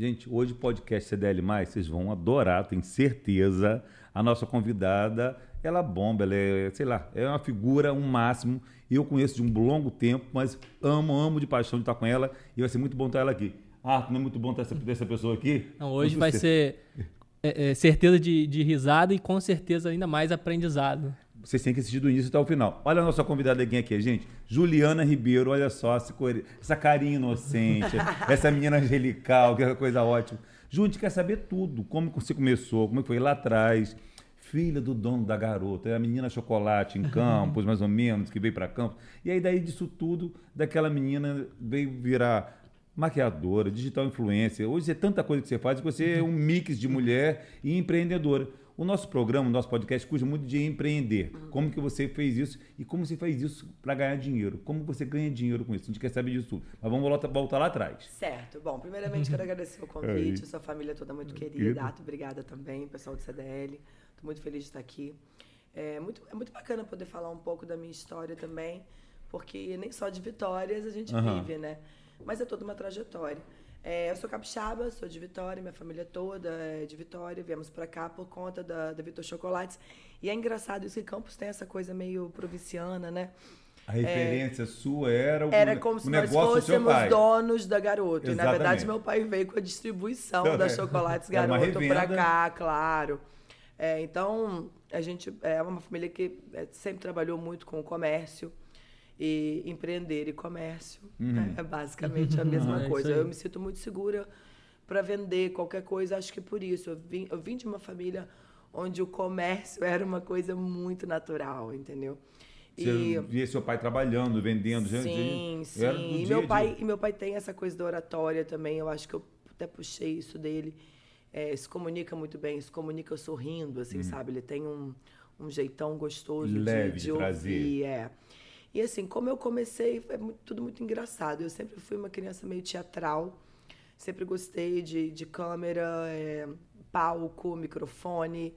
Gente, hoje podcast CDL+, vocês vão adorar, tenho certeza. A nossa convidada, ela bomba, ela é, sei lá, é uma figura, um máximo. Eu conheço de um longo tempo, mas amo, amo de paixão de estar com ela e vai ser muito bom ter ela aqui. Ah, não é muito bom ter essa, ter essa pessoa aqui? Não, hoje vai ser é, é, certeza de, de risada e com certeza ainda mais aprendizado. Vocês têm que assistir do início até o final. Olha a nossa convidada aqui, aqui gente. Juliana Ribeiro, olha só, essa carinha inocente, essa menina angelical, que é coisa ótima. Ju, a gente quer saber tudo. Como você começou, como foi lá atrás. Filha do dono da garota, é a menina chocolate em Campos, mais ou menos, que veio para Campos. E aí, daí disso tudo, daquela menina veio virar maquiadora, digital influencer. Hoje é tanta coisa que você faz que você é um mix de mulher e empreendedora. O nosso programa, o nosso podcast cuja muito de empreender. Como que você fez isso e como você fez isso para ganhar dinheiro? Como você ganha dinheiro com isso? A gente quer saber disso tudo. Mas vamos voltar, voltar lá atrás. Certo. Bom, primeiramente quero agradecer o convite, sua família toda muito querida. Ato, obrigada também, pessoal do CDL. Estou muito feliz de estar aqui. É muito, é muito bacana poder falar um pouco da minha história também, porque nem só de vitórias a gente uhum. vive, né? Mas é toda uma trajetória. É, eu sou capixaba, sou de Vitória, minha família toda é de Vitória. Viemos para cá por conta da, da Vitor Chocolates. E é engraçado isso que Campos tem essa coisa meio provinciana, né? A referência é, sua era o Era como se nós fôssemos donos da Garoto. Exatamente. E, na verdade, meu pai veio com a distribuição então, da Chocolates Garoto para cá, claro. É, então, a gente é uma família que é, sempre trabalhou muito com o comércio e empreender e comércio. Uhum. Né? É basicamente a mesma é coisa. Eu me sinto muito segura para vender qualquer coisa. Acho que por isso. Eu vim, eu vim de uma família onde o comércio era uma coisa muito natural, entendeu? Você via seu pai trabalhando, vendendo. Sim, sim. E meu, pai, e meu pai tem essa coisa da oratória também. Eu acho que eu até puxei isso dele. É, se comunica muito bem, se comunica sorrindo, assim, uhum. sabe? Ele tem um, um jeitão gostoso Leve de, de, ouvir. É. E assim, como eu comecei, é muito, tudo muito engraçado. Eu sempre fui uma criança meio teatral, sempre gostei de, de câmera, é, palco, microfone.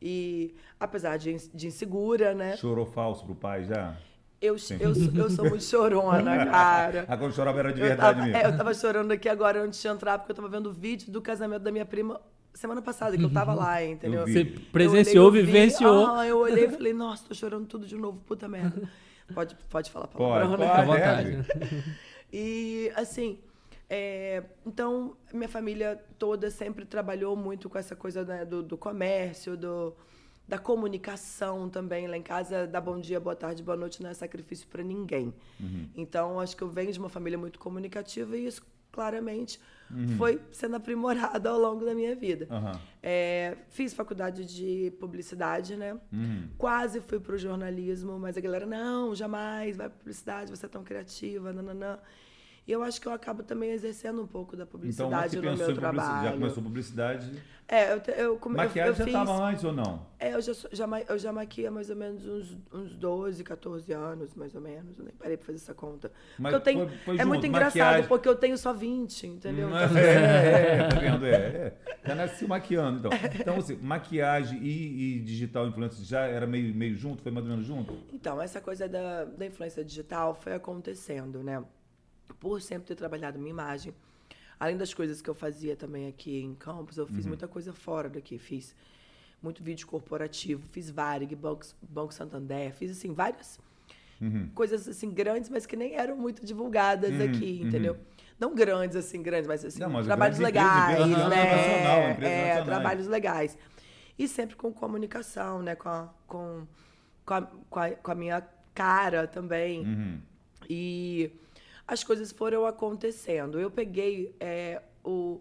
E apesar de, de insegura, né? Chorou falso pro pai já? Eu, eu, eu sou muito chorona, cara. Ah, quando chorava era de verdade eu tava, mesmo. É, eu tava chorando aqui agora antes de entrar, porque eu tava vendo o vídeo do casamento da minha prima semana passada, que eu tava lá, entendeu? Você presenciou, olhei, vivenciou. Vi, ah, eu olhei e falei, nossa, tô chorando tudo de novo, puta merda. Pode, pode falar palavrão, pode, né? Pode, à vontade. E, assim, é, então, minha família toda sempre trabalhou muito com essa coisa né, do, do, comércio, do, da comunicação também. Lá em casa, dá bom dia, boa tarde, boa noite não é sacrifício para ninguém. Uhum. Então, acho que eu venho de uma família muito comunicativa e isso claramente uhum. foi sendo aprimorado ao longo da minha vida. Uhum. É, fiz faculdade de publicidade, né? Uhum. Quase fui para o jornalismo, mas a galera, não, jamais, vai para publicidade, você é tão criativa, nananã. E eu acho que eu acabo também exercendo um pouco da publicidade então, no meu trabalho. Já começou publicidade? É, eu, eu, eu Maquiagem eu, eu já estava antes ou não? É, eu já, já, eu já maquia mais ou menos uns, uns 12, 14 anos, mais ou menos. Eu nem parei para fazer essa conta. Mas eu tenho, foi, foi é junto, muito engraçado, maquiagem... porque eu tenho só 20, entendeu? Hum, então, é, é, tá vendo? É, é. Já nasci maquiando, então. Então, assim, maquiagem e, e, digital influência já era meio, meio junto? Foi mais ou menos junto? Então, essa coisa da, da influência digital foi acontecendo, né? Por sempre ter trabalhado minha imagem, além das coisas que eu fazia também aqui em Campos, eu fiz uhum. muita coisa fora daqui. Fiz muito vídeo corporativo, fiz Varig, Banco, Banco Santander, fiz assim várias uhum. coisas assim grandes, mas que nem eram muito divulgadas uhum. aqui, uhum. entendeu? Não grandes assim, grandes, mas assim, Não, mas trabalhos legais, empresa, né? Nacional, é, trabalhos legais. E sempre com comunicação, né? Com a, com, com, a, com, a, com a minha cara também. Uhum. E as coisas foram acontecendo. Eu peguei é, o,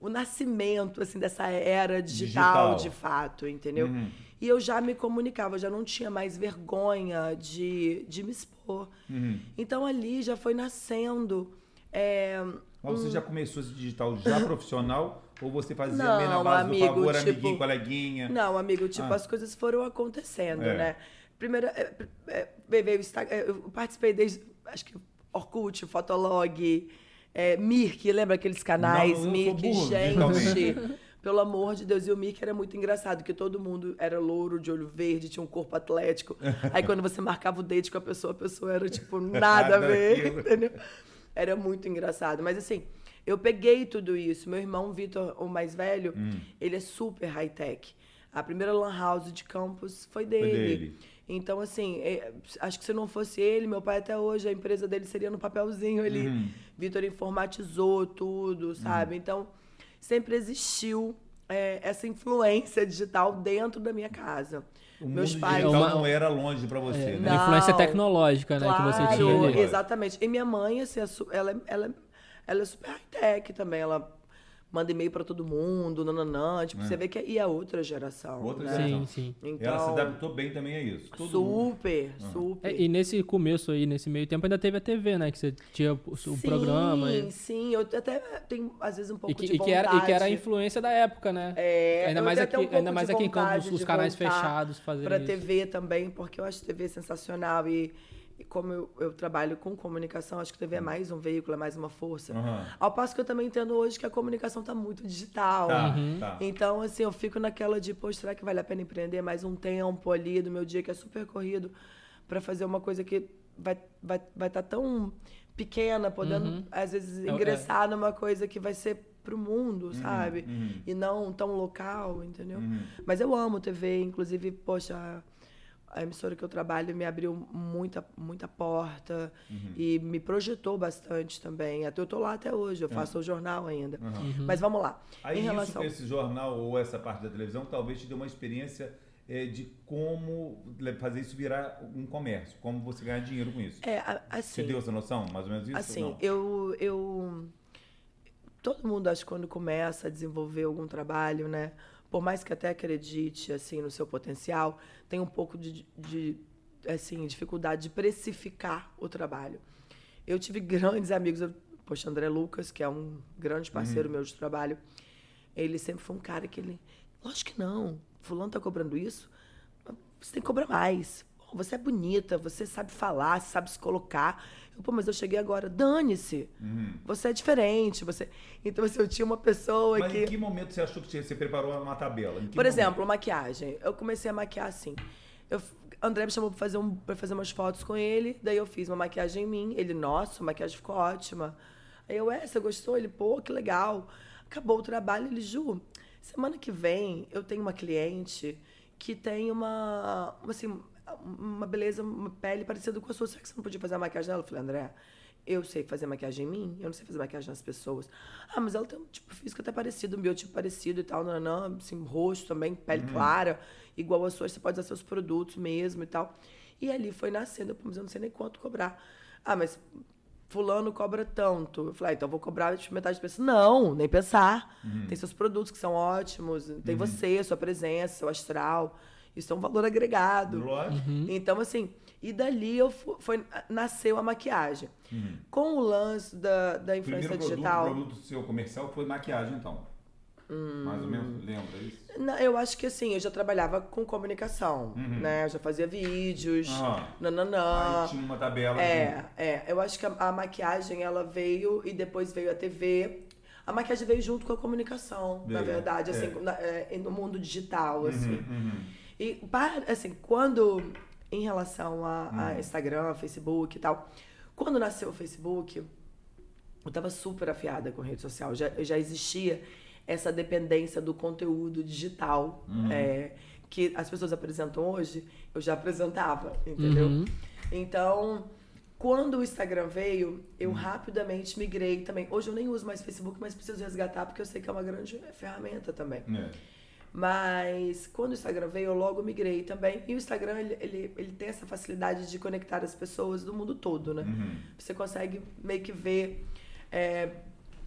o nascimento assim dessa era digital, digital. de fato, entendeu? Uhum. E eu já me comunicava, já não tinha mais vergonha de, de me expor. Uhum. Então ali já foi nascendo. É, Mas você um... já começou esse digital já profissional? Ou você fazia não, meio na base amigo, do favor, tipo, amiguinho, coleguinha? Não, amigo, tipo, ah. as coisas foram acontecendo, é. né? Primeiro, é, é, veio o Instagram, eu participei desde, acho que Orkut, Fotolog, é, Mirk, lembra aqueles canais? Não, Mirk, gente. Pelo amor de Deus, e o Mirk era muito engraçado, que todo mundo era louro, de olho verde, tinha um corpo atlético. Aí quando você marcava o date com a pessoa, a pessoa era tipo nada a ver, entendeu? Era muito engraçado. Mas assim, Eu peguei tudo isso. Meu irmão Vitor, o mais velho, Hum. ele é super high-tech. A primeira lan house de campus foi dele. dele. Então, assim, é, acho que se não fosse ele, meu pai até hoje, a empresa dele seria no papelzinho ali. Uhum. Vitor informatizou tudo, sabe? Então, sempre existiu é, essa influência digital dentro da minha casa. O Meus mundo pais. digital Uma- não era longe pra você, É, né? a influência Não. tecnológica, né, que você Claro, tinha ali. Exatamente. E minha mãe, assim, é ela, é- ela, ela é super high-tech também. Ela manda e-mail pra todo mundo, nananã. Tipo, você vê que e é outra geração. Outra né? geração. Sim, sim. Então, Ela se adaptou bem também a isso. Todo mundo. super, super. É, e nesse começo aí, nesse meio tempo, ainda teve a TV, né? Que você tinha o, o sim, programa. E, Sim, eu até tenho, às vezes, um pouco e que, de e que era, e que era a vontade. influência da época, né? É, ainda mais aqui, um ainda mais aqui em Campos, vontade os canais fechados fazendo Pra isso. TV também, porque eu acho TV sensacional e, e como eu, eu trabalho com comunicação, acho que TV é mais um veículo, é mais uma força. Aham. Ao passo que eu também entendo hoje que a comunicação tá muito digital. Tá, Uhum. tá. Então, assim, eu fico naquela de, pô, será que vale a pena empreender mais um tempo ali do meu dia que é super corrido pra fazer uma coisa que vai vai vai estar tão pequena, podendo às vezes É, ingressar numa coisa que vai ser pro mundo, sabe? uhum. E não tão local, entendeu? Uhum. Mas eu amo TV, inclusive, poxa, a- emissora que eu trabalho me abriu muita, muita porta Uhum. e me projetou bastante também. Até eu tô lá até hoje, eu faço o jornal ainda. Mas vamos lá. É. Aí em isso, relação esse jornal ou essa parte da televisão talvez te dê uma experiência eh, de como fazer isso virar um comércio, como você ganhar dinheiro com isso. é a- Você assim, deu essa noção, mais ou menos isso? assim, Não. eu eu todo mundo acho que quando começa a desenvolver algum trabalho, né? Por mais que até acredite assim no seu potencial, tem um pouco de, de assim, dificuldade de precificar o trabalho. Eu tive grandes amigos, eu, poxa, André Lucas, que é um grande parceiro meu de trabalho, ele sempre foi um cara que ele, lógico que não, fulano tá cobrando isso, você tem que cobrar mais. Você é bonita, você sabe falar, sabe se colocar. Eu, Pô, mas eu cheguei agora, dane-se. Você é diferente, você. Então, assim, eu tinha uma pessoa Mas que. em que momento você achou que você- preparou uma tabela? Por momento? exemplo, maquiagem. Eu comecei a maquiar assim. Eu, André me chamou pra fazer, um, pra fazer umas fotos com ele, daí eu fiz uma maquiagem em mim. Ele, nossa, a maquiagem ficou ótima. Aí eu, é, você gostou? Ele, pô, que legal. Acabou o trabalho, ele, Ju, semana que vem eu tenho uma cliente que tem uma, uma, assim, uma beleza, uma pele parecida com a sua. Será que você não podia fazer a maquiagem dela? Eu falei, André, eu sei fazer maquiagem em mim, eu não sei fazer maquiagem nas pessoas. Ah, mas ela tem um tipo físico até parecido, um biotipo parecido e tal, nanã, assim, rosto também, pele clara, igual a sua, você pode usar seus produtos mesmo e tal. E ali foi nascendo, pô, mas eu não sei nem quanto cobrar. Ah, mas fulano cobra tanto. Eu falei, ah, então eu vou cobrar tipo, metade do preço. Não, nem pensar. Tem seus produtos que são ótimos, tem você, sua presença, seu astral. Isso é um valor agregado. Lógico. Então, assim, e dali eu fu- foi, nasceu a maquiagem. Com o lance da, da O influência primeiro produto, digital. produto seu comercial foi maquiagem, então. Mais ou menos, lembra isso? Não, eu acho que assim, eu já trabalhava com comunicação, né? Eu já fazia vídeos, Aham. nananã. Aí tinha uma tabela. É, é. Eu acho que a, a maquiagem, ela veio e depois veio a TV. A maquiagem veio junto com a comunicação, na verdade, assim, é. na- é, no mundo digital, assim. Uhum. E, para, assim, quando, em relação a, Hum. a Instagram, Facebook e tal, quando nasceu o Facebook, eu tava super afiada com rede social. Já, já existia essa dependência do conteúdo digital Uhum. é, que as pessoas apresentam hoje, eu já apresentava, entendeu? Uhum. Então, quando o Instagram veio, eu Hum. rapidamente migrei também. Hoje eu nem uso mais Facebook, mas preciso resgatar porque eu sei que é uma grande ferramenta também. É. Mas quando o Instagram veio, eu logo migrei também. E o Instagram, ele, ele, ele tem essa facilidade de conectar as pessoas do mundo todo, né? Uhum. Você consegue meio que ver é,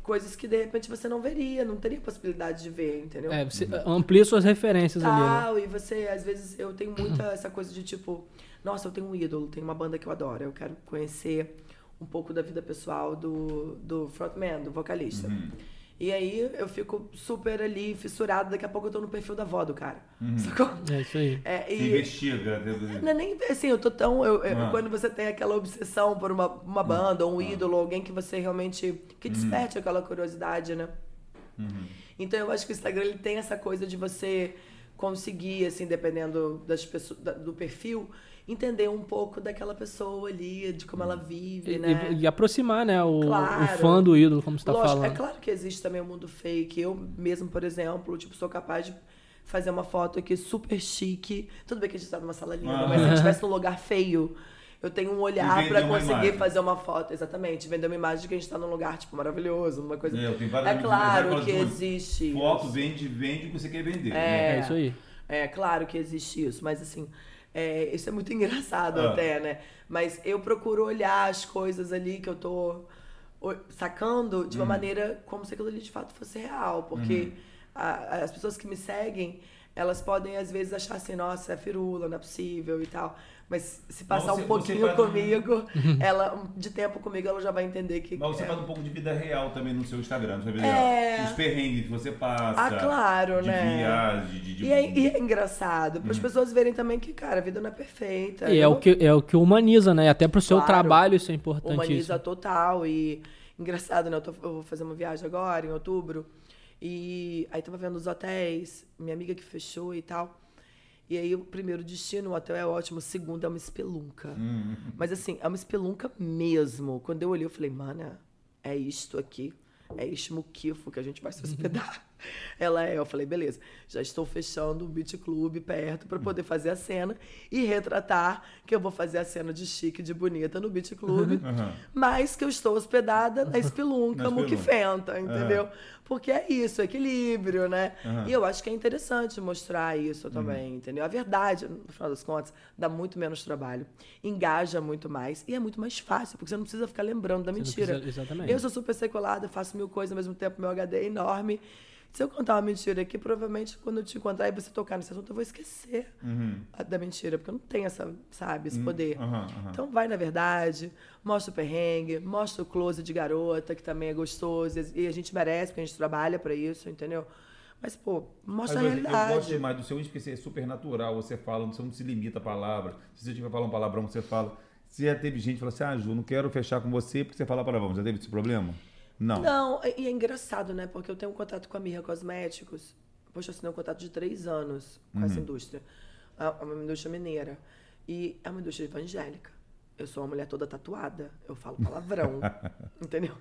coisas que de repente você não veria, não teria possibilidade de ver, entendeu? É, você amplia suas referências ali, né? Tal, e você, às vezes, eu tenho muita essa coisa de tipo, nossa, eu tenho um ídolo, tenho uma banda que eu adoro, eu quero conhecer um pouco da vida pessoal do, do frontman, do vocalista. Uhum. E aí eu fico super ali, fissurada, daqui a pouco eu tô no perfil da avó do cara. Sacou? É isso aí. É, Se e, investiga. não é nem assim, eu tô tão. eu- eu- Ah. Quando você tem aquela obsessão por uma, uma banda, ou um ídolo, alguém que você realmente. que desperte aquela curiosidade, né? Então eu acho que o Instagram ele tem essa coisa de você conseguir, assim, dependendo das pessoas, do perfil, entender um pouco daquela pessoa ali, de como ela vive, E, né? e- e aproximar, né, o, o Claro. fã do ídolo, como você tá Lógico, falando. é claro que existe também o mundo fake. Eu mesmo, por exemplo, tipo, sou capaz de fazer uma foto aqui super chique. Tudo bem que a gente tá numa sala linda, Ah. mas se a gente estivesse num lugar feio, eu tenho um olhar uma conseguir imagem. fazer uma foto. Exatamente, vender uma imagem de que a gente tá num lugar, tipo, maravilhoso, uma coisa. Eu É claro que falam, existe. Foto vende, vende o que você quer vender. É. né? É isso aí. É, claro que existe isso, mas assim, é, isso é muito engraçado Ah. até, né? Mas eu procuro olhar as coisas ali que eu tô sacando de uma Hum. maneira como se aquilo ali de fato fosse real, porque Uhum. a- as pessoas que me seguem, elas podem às vezes achar assim, nossa, é firula, não é possível e tal. Mas se passar você- um pouquinho faz um- comigo, ela de tempo comigo, ela já vai entender que Mas você é, faz um pouco de vida real também no seu Instagram, no seu vídeo. É. Os perrengues que você passa. Ah, claro, de né? viagem, de, de... E é, e é engraçado, para as pessoas verem também que, cara, a vida não é perfeita. E é o, que, é o que humaniza, né? Até pro seu Claro. trabalho isso é importante. humaniza total. E engraçado, né? Eu, tô- eu vou fazer uma viagem agora, em outubro. E aí tava vendo os hotéis, minha amiga que fechou e tal. E aí o primeiro destino, o hotel é ótimo, o segundo é uma espelunca. Hum. Mas assim, é uma espelunca mesmo. Quando eu olhei, eu falei, mana, é isto aqui. É este muquifo que a gente vai se hospedar. Ela é, eu falei, beleza, já estou fechando um beach club perto para poder fazer a cena e retratar que eu vou fazer a cena de chique, de bonita no beach club, Aham. mas que eu estou hospedada na espelunca, muquifenta, entendeu? Porque é isso, equilíbrio, né? Aham. E eu acho que é interessante mostrar isso também, entendeu? A verdade, no final das contas, dá muito menos trabalho, engaja muito mais e é muito mais fácil, porque você não precisa ficar lembrando da mentira. precisa- exatamente. Eu sou super secolada, faço mil coisas ao mesmo tempo, meu HD é enorme. Se eu contar uma mentira aqui, provavelmente quando eu te encontrar e você tocar nesse assunto, eu vou esquecer Uhum. da mentira, porque eu não tenho essa, sabe, esse poder. aham, aham. Então vai na verdade, mostra o perrengue, mostra o close de garota, que também é gostoso, e a gente merece, porque a gente trabalha pra isso, entendeu? Mas, pô, mostra Mas a realidade. Eu gosto demais do seu íntimo, porque você é super natural, você fala, você não se limita a palavra. Se você tiver falar um palavrão, você fala. Se já teve gente que falou assim, ah, Ju, não quero fechar com você porque você fala palavrão. Já teve esse problema? Não. Não, e é engraçado, né? Porque eu tenho um contato com a Mirra Cosméticos. Poxa, eu assinei um contrato de três anos com Uhum. essa indústria. É uma indústria mineira. E é uma indústria evangélica. Eu sou uma mulher toda tatuada. Eu falo palavrão. entendeu?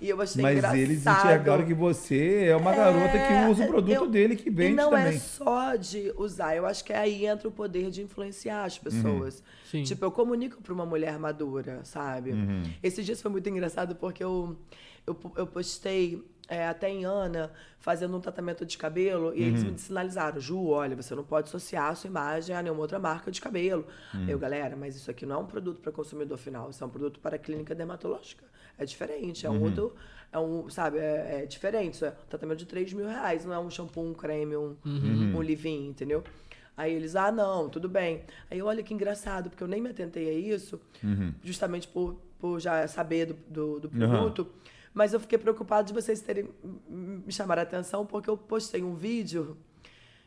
E eu achei Mas engraçado. eles enxergaram que você é uma garota que usa o produto eu- dele que E vende não também. é só de usar, eu acho que aí entra o poder de influenciar as pessoas. Sim. Tipo, eu comunico para uma mulher madura, sabe? Uhum. Esses dias foi muito engraçado porque eu, eu, eu postei é, até em Ana fazendo um tratamento de cabelo e Uhum. eles me sinalizaram, Ju, olha, você não pode associar a sua imagem a nenhuma outra marca de cabelo. Uhum. Eu, galera, mas isso aqui não é um produto para consumidor final, isso é um produto para clínica dermatológica. É diferente, é um Uhum. outro, é um, sabe, é, é diferente. Isso é um tratamento de 3 mil reais, não é um shampoo, um creme, um, Uhum. um leave-in, entendeu? Aí eles, ah, não, tudo bem. Aí olha que engraçado, porque eu nem me atentei a isso, Uhum. justamente por, por já saber do, do, do produto. Mas eu fiquei preocupado de vocês terem me chamar a atenção, porque eu postei um vídeo.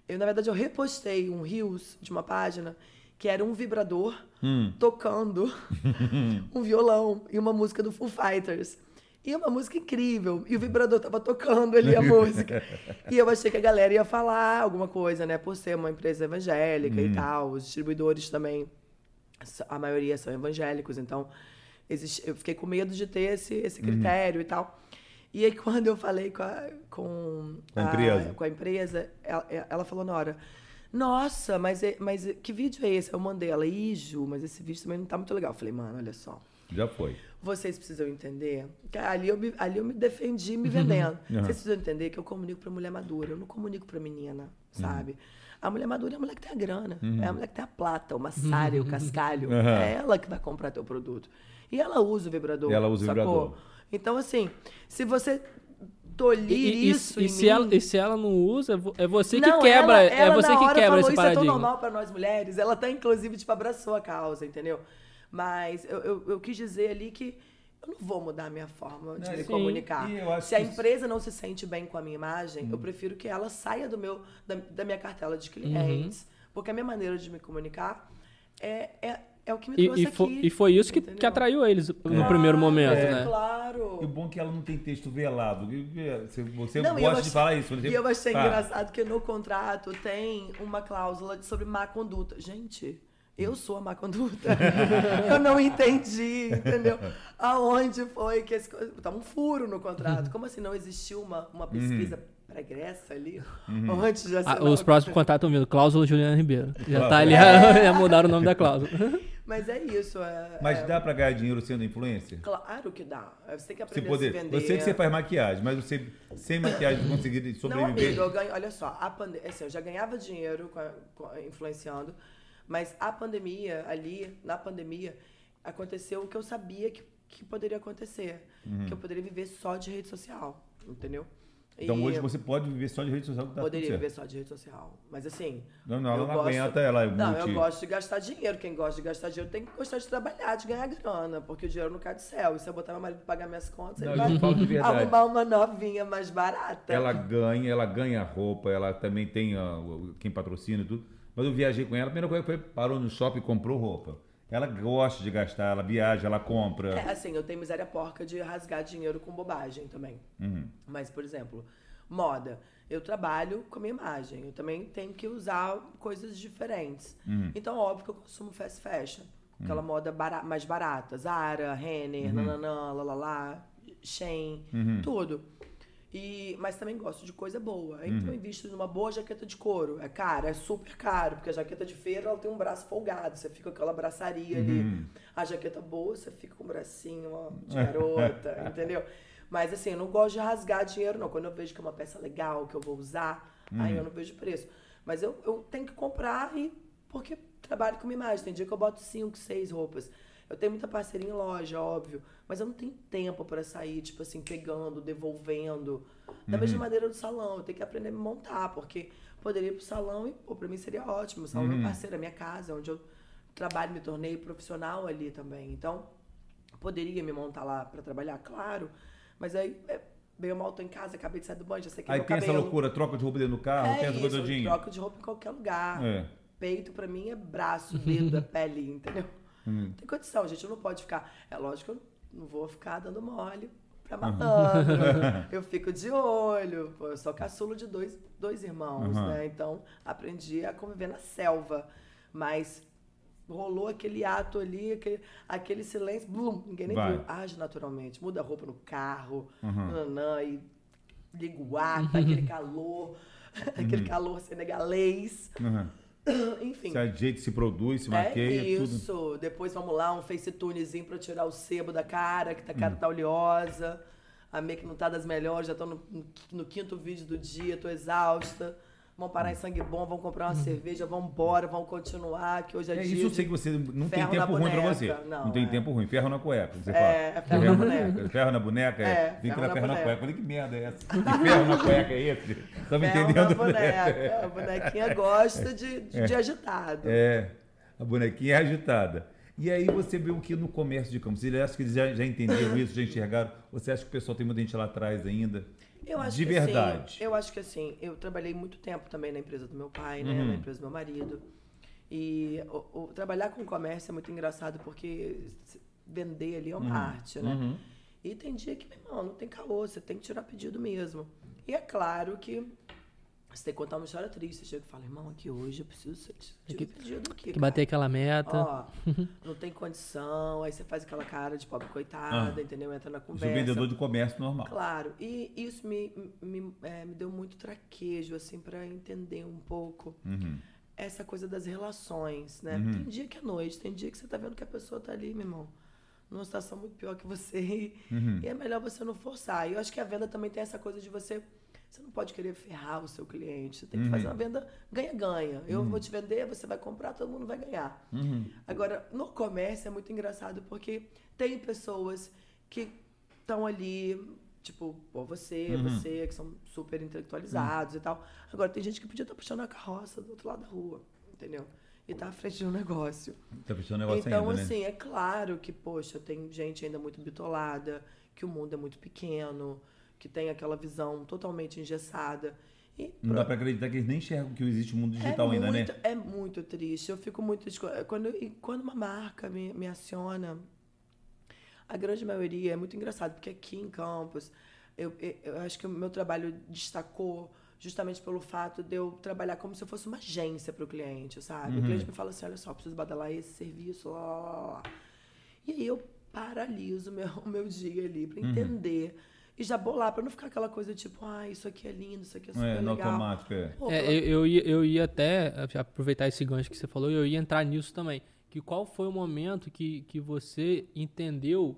Eu, na verdade, eu repostei um Reels de uma página que era um vibrador Hum. tocando um violão e uma música do Foo Fighters. E uma música incrível. E o vibrador tava tocando ali a música. E eu achei que a galera ia falar alguma coisa, né? Por ser uma empresa evangélica e tal. Os distribuidores também, a maioria são evangélicos. Então, eu fiquei com medo de ter esse, esse critério e tal. E aí, quando eu falei com a, com a empresa. com a empresa, ela, ela falou na hora, nossa, mas, é- mas que vídeo é esse? Eu mandei ela, ih, Ju, mas esse vídeo também não tá muito legal. Eu falei, mano, olha só. Já foi. Vocês precisam entender que ali eu me, ali eu me defendi me vendendo. Uhum. Vocês precisam entender que eu comunico pra mulher madura, eu não comunico pra menina, sabe? A mulher madura é a mulher que tem a grana, é a mulher que tem a plata, o maçário, o cascalho. Uhum. É ela que vai comprar teu produto. E ela usa o vibrador. Ela usa o sacou? vibrador. Então, assim, se você tolir E, e- isso e em se mim... ela, e se ela não usa, é vo- é você que Não, quebra, ela- ela é você na que hora quebra falou, esse Isso é tão paradigma. normal para nós mulheres. Ela até, inclusive, tipo, abraçou a causa, entendeu? Mas eu, eu, eu quis dizer ali que eu não vou mudar a minha forma de Não, me sim, comunicar. e Se a que- empresa não se sente bem com a minha imagem, eu prefiro que ela saia do meu, da, da minha cartela de clientes. Porque a minha maneira de me comunicar é, é, é o que me E, trouxe e, fo- aqui. e foi isso que, entendeu? que atraiu eles no Claro, primeiro momento, é, né? Claro. E o bom é que ela não tem texto velado. Você, você Não, gosta eu de falar isso. E eu achei Tá. engraçado que no contrato tem uma cláusula sobre má conduta. Gente, eu sou a má conduta. eu não entendi, entendeu? Aonde foi que esse. Tá um furo no contrato. Como assim não existiu uma, uma pesquisa pregressa ali? Antes de Ah, assinar os o- próximos contatos estão vindo. Cláusula Juliana Ribeiro. Já Claro. tá ali, já mudaram o nome da cláusula. Mas é isso. É, Mas é- dá pra ganhar dinheiro sendo influencer? Claro que dá. Você tem que Se aprender poder. a se vender. Eu sei que você faz maquiagem, mas você sem maquiagem conseguir Não, sobreviver. amigo, eu ganho. Olha só, a pande... assim, eu já ganhava dinheiro com a- com a- influenciando, mas a pandemia, ali, na pandemia, aconteceu o que eu sabia que, que poderia acontecer. Uhum. Que eu poderia viver só de rede social, entendeu? Então E hoje você pode viver só de rede social tá poderia viver só de rede social. Mas assim. Não, não, ela não gosto- aguenta ela. Não, multi- eu gosto de gastar dinheiro. Quem gosta de gastar dinheiro tem que gostar de trabalhar, de ganhar grana, porque o dinheiro não cai do céu. E se eu botar meu marido pra pagar minhas contas, Não, ele vai falo de verdade. arrumar uma novinha mais barata. Ela ganha, ela ganha roupa, ela também tem o- quem patrocina e tudo. Mas eu viajei com ela, a primeira coisa foi parou no shopping e comprou roupa. Ela gosta de gastar, ela viaja, ela compra. É, assim, eu tenho miséria porca de rasgar dinheiro com bobagem também. Uhum. Mas, por exemplo, moda. Eu trabalho com a minha imagem. Eu também tenho que usar coisas diferentes. Uhum. Então, óbvio que eu consumo fast fashion. Aquela moda bara- mais barata. Zara, Renner, nananã, lalala, Shein, Uhum. tudo. E, mas também gosto de coisa boa. Então eu invisto numa boa jaqueta de couro. É caro, é super caro, porque a jaqueta de feira ela tem um braço folgado. Você fica com aquela braçaria ali. A jaqueta boa, você fica com o bracinho ó, de garota, entendeu? Mas assim, eu não gosto de rasgar dinheiro, não. Quando eu vejo que é uma peça legal, que eu vou usar, aí eu não vejo preço. Mas eu, eu tenho que comprar e porque trabalho com uma imagem. Tem dia que eu boto cinco, seis roupas. Eu tenho muita parceria em loja, óbvio, mas eu não tenho tempo para sair, tipo assim, pegando, devolvendo. Da mesma maneira do salão, eu tenho que aprender a me montar, porque poderia ir pro salão e, pô, pra mim seria ótimo. O salão é meu parceiro, é minha casa, onde eu trabalho, me tornei profissional ali também. Então, poderia me montar lá para trabalhar, claro, mas aí, é, bem ou mal, tô em casa, acabei de sair do banho, já sei que Aí tem essa cabelo... loucura, troca de roupa dentro do carro, É tem essa coisa troco de roupa em qualquer lugar. É. Peito pra mim é braço, dedo, é pele, entendeu? Hum. Não tem condição, gente. Eu não pode ficar. É lógico que eu não vou ficar dando mole pra malandro. eu fico de olho. Pô, eu sou caçulo de dois, dois irmãos, Aham. né? Então aprendi a conviver na selva. Mas rolou aquele ato ali, aquele, aquele silêncio, blum, ninguém nem Vai. viu. Age naturalmente. Muda a roupa no carro, Uhum. nanã, e liga o ar, tá aquele calor, aquele calor senegalês. Uhum. Enfim. Se ajeita, se produz, se É maqueia, tudo. isso. Depois vamos lá, um facetunezinho pra tirar o sebo da cara, que a Hum. cara tá oleosa. A make não tá das melhores, já tô no, no quinto vídeo do dia, tô exausta. Vamos parar em sangue bom, vamos comprar uma cerveja, vamos embora, vamos continuar, que hoje é. É, dia isso eu sei que você não tem tempo ruim pra boneca. você. Não, Não, tem é. tempo ruim. Ferro na cueca, você É, fala. ferro na boneca. Ferro na boneca, é. É, Vem que ferro na ferro na cueca. Falei, que merda é essa? Que ferro na cueca é esse? Tá me Ferro entendendo? na boneca. A bonequinha gosta de, de, de agitado. É, a bonequinha é agitada. E aí você viu que no comércio de campos, você acha que eles já, já entenderam isso, já enxergaram? Você acha que o pessoal tem muita gente lá atrás ainda? Eu acho de que verdade. Assim, eu acho que assim, eu trabalhei muito tempo também na empresa do meu pai, né? Uhum. Na empresa do meu marido. E o, o- trabalhar com comércio é muito engraçado porque vender ali é uma arte, né? Uhum. E tem dia que, meu irmão, não tem caô, você tem que tirar pedido mesmo. E é claro que você tem que contar uma história triste. Você chega e fala, irmão, aqui hoje eu preciso ser Tem que-. Tem que cara." bater aquela meta. Ó, não tem condição, aí você faz aquela cara de pobre coitada, Ah. entendeu? Entra na Isso é conversa. vendedor de comércio normal. Claro, e isso me, me, é, me deu muito traquejo, assim, para entender um pouco Uhum. essa coisa das relações, né? Uhum. Tem dia que é noite, tem dia que você tá vendo que a pessoa tá ali, meu irmão, numa situação muito pior que você, Uhum. e é melhor você não forçar. E eu acho que a venda também tem essa coisa de você. Você não pode querer ferrar o seu cliente. Você tem que Uhum. fazer uma venda ganha-ganha. Eu vou te vender, você vai comprar, todo mundo vai ganhar. Uhum. Agora, no comércio é muito engraçado porque tem pessoas que estão ali, tipo, pô, você, Uhum. você, que são super intelectualizados e tal. Agora, tem gente que podia estar puxando a carroça do outro lado da rua, entendeu? E tá à frente de um negócio. Tá fechando o negócio então, ainda, né? assim, é claro que, poxa, tem gente ainda muito bitolada, que o mundo é muito pequeno, que tem aquela visão totalmente engessada. E Não dá pra acreditar que eles nem enxergam que existe o mundo digital é ainda, muito, né? É muito triste. Eu fico muito. Quando, e quando uma marca me, me aciona, a grande maioria é muito engraçado, porque aqui em Campos, eu, eu, acho que o meu trabalho destacou justamente pelo fato de eu trabalhar como se eu fosse uma agência para o cliente, sabe? O cliente me fala assim: olha só, preciso badalar esse serviço, lá. E aí eu paraliso meu, o meu dia ali para entender. E já bolar, para não ficar aquela coisa tipo, ah, isso aqui é lindo, isso aqui é super É, no legal. automático, é. Pô, É, eu, eu, ia, eu ia até aproveitar esse gancho que você falou, eu ia entrar nisso também. Que qual foi o momento que, que você entendeu,